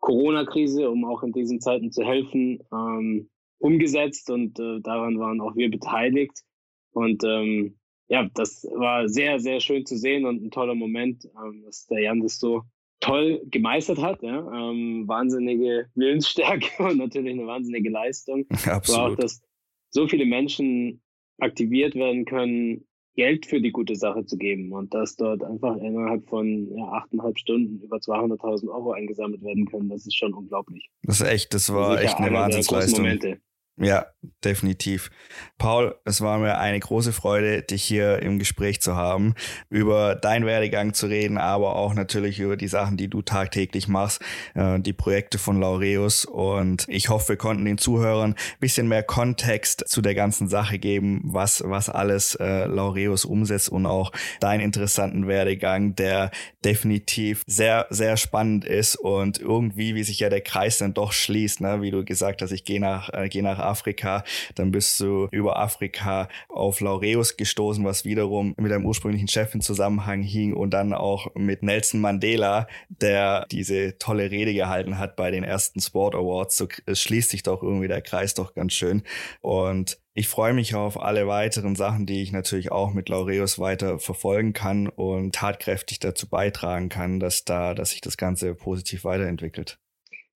Corona-Krise, um auch in diesen Zeiten zu helfen, ähm, umgesetzt und äh, daran waren auch wir beteiligt. Und ähm, ja, das war sehr, sehr schön zu sehen und ein toller Moment, ähm, dass der Jan das so toll gemeistert hat. Ja? Ähm, wahnsinnige Willensstärke und natürlich eine wahnsinnige Leistung. Absolut. Aber auch, dass so viele Menschen aktiviert werden können, Geld für die gute Sache zu geben und dass dort einfach innerhalb von ja, achteinhalb Stunden über 200.000 Euro eingesammelt werden können, das ist schon unglaublich. Das ist echt, das war echt eine Wahnsinnsleistung. Ja, definitiv. Paul, es war mir eine große Freude, dich hier im Gespräch zu haben, über deinen Werdegang zu reden, aber auch natürlich über die Sachen, die du tagtäglich machst, äh, die Projekte von Laureus. Und ich hoffe, wir konnten den Zuhörern ein bisschen mehr Kontext zu der ganzen Sache geben, was, was alles äh, Laureus umsetzt und auch deinen interessanten Werdegang, der definitiv sehr, sehr spannend ist und irgendwie, wie sich ja der Kreis dann doch schließt, ne? wie du gesagt hast, ich gehe nach, äh, gehe nach Afrika, dann bist du über Afrika auf Laureus gestoßen, was wiederum mit einem ursprünglichen Chef in Zusammenhang hing und dann auch mit Nelson Mandela, der diese tolle Rede gehalten hat bei den ersten Sport Awards. So schließt sich doch irgendwie der Kreis doch ganz schön. Und ich freue mich auf alle weiteren Sachen, die ich natürlich auch mit Laureus weiter verfolgen kann und tatkräftig dazu beitragen kann, dass da, dass sich das Ganze positiv weiterentwickelt.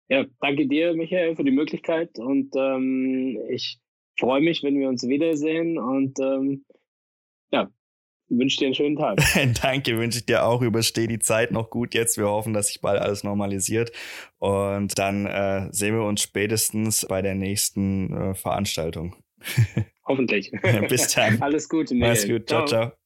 Ja, danke dir, Michael, für die Möglichkeit und ähm, ich freue mich, wenn wir uns wiedersehen und ähm, ja, wünsche dir einen schönen Tag. danke, wünsche ich dir auch. Übersteh die Zeit noch gut jetzt. Wir hoffen, dass sich bald alles normalisiert und dann äh, sehen wir uns spätestens bei der nächsten äh, Veranstaltung. Hoffentlich. Bis dann. Alles Gute. Michael. Mach's gut. ciao. ciao. ciao.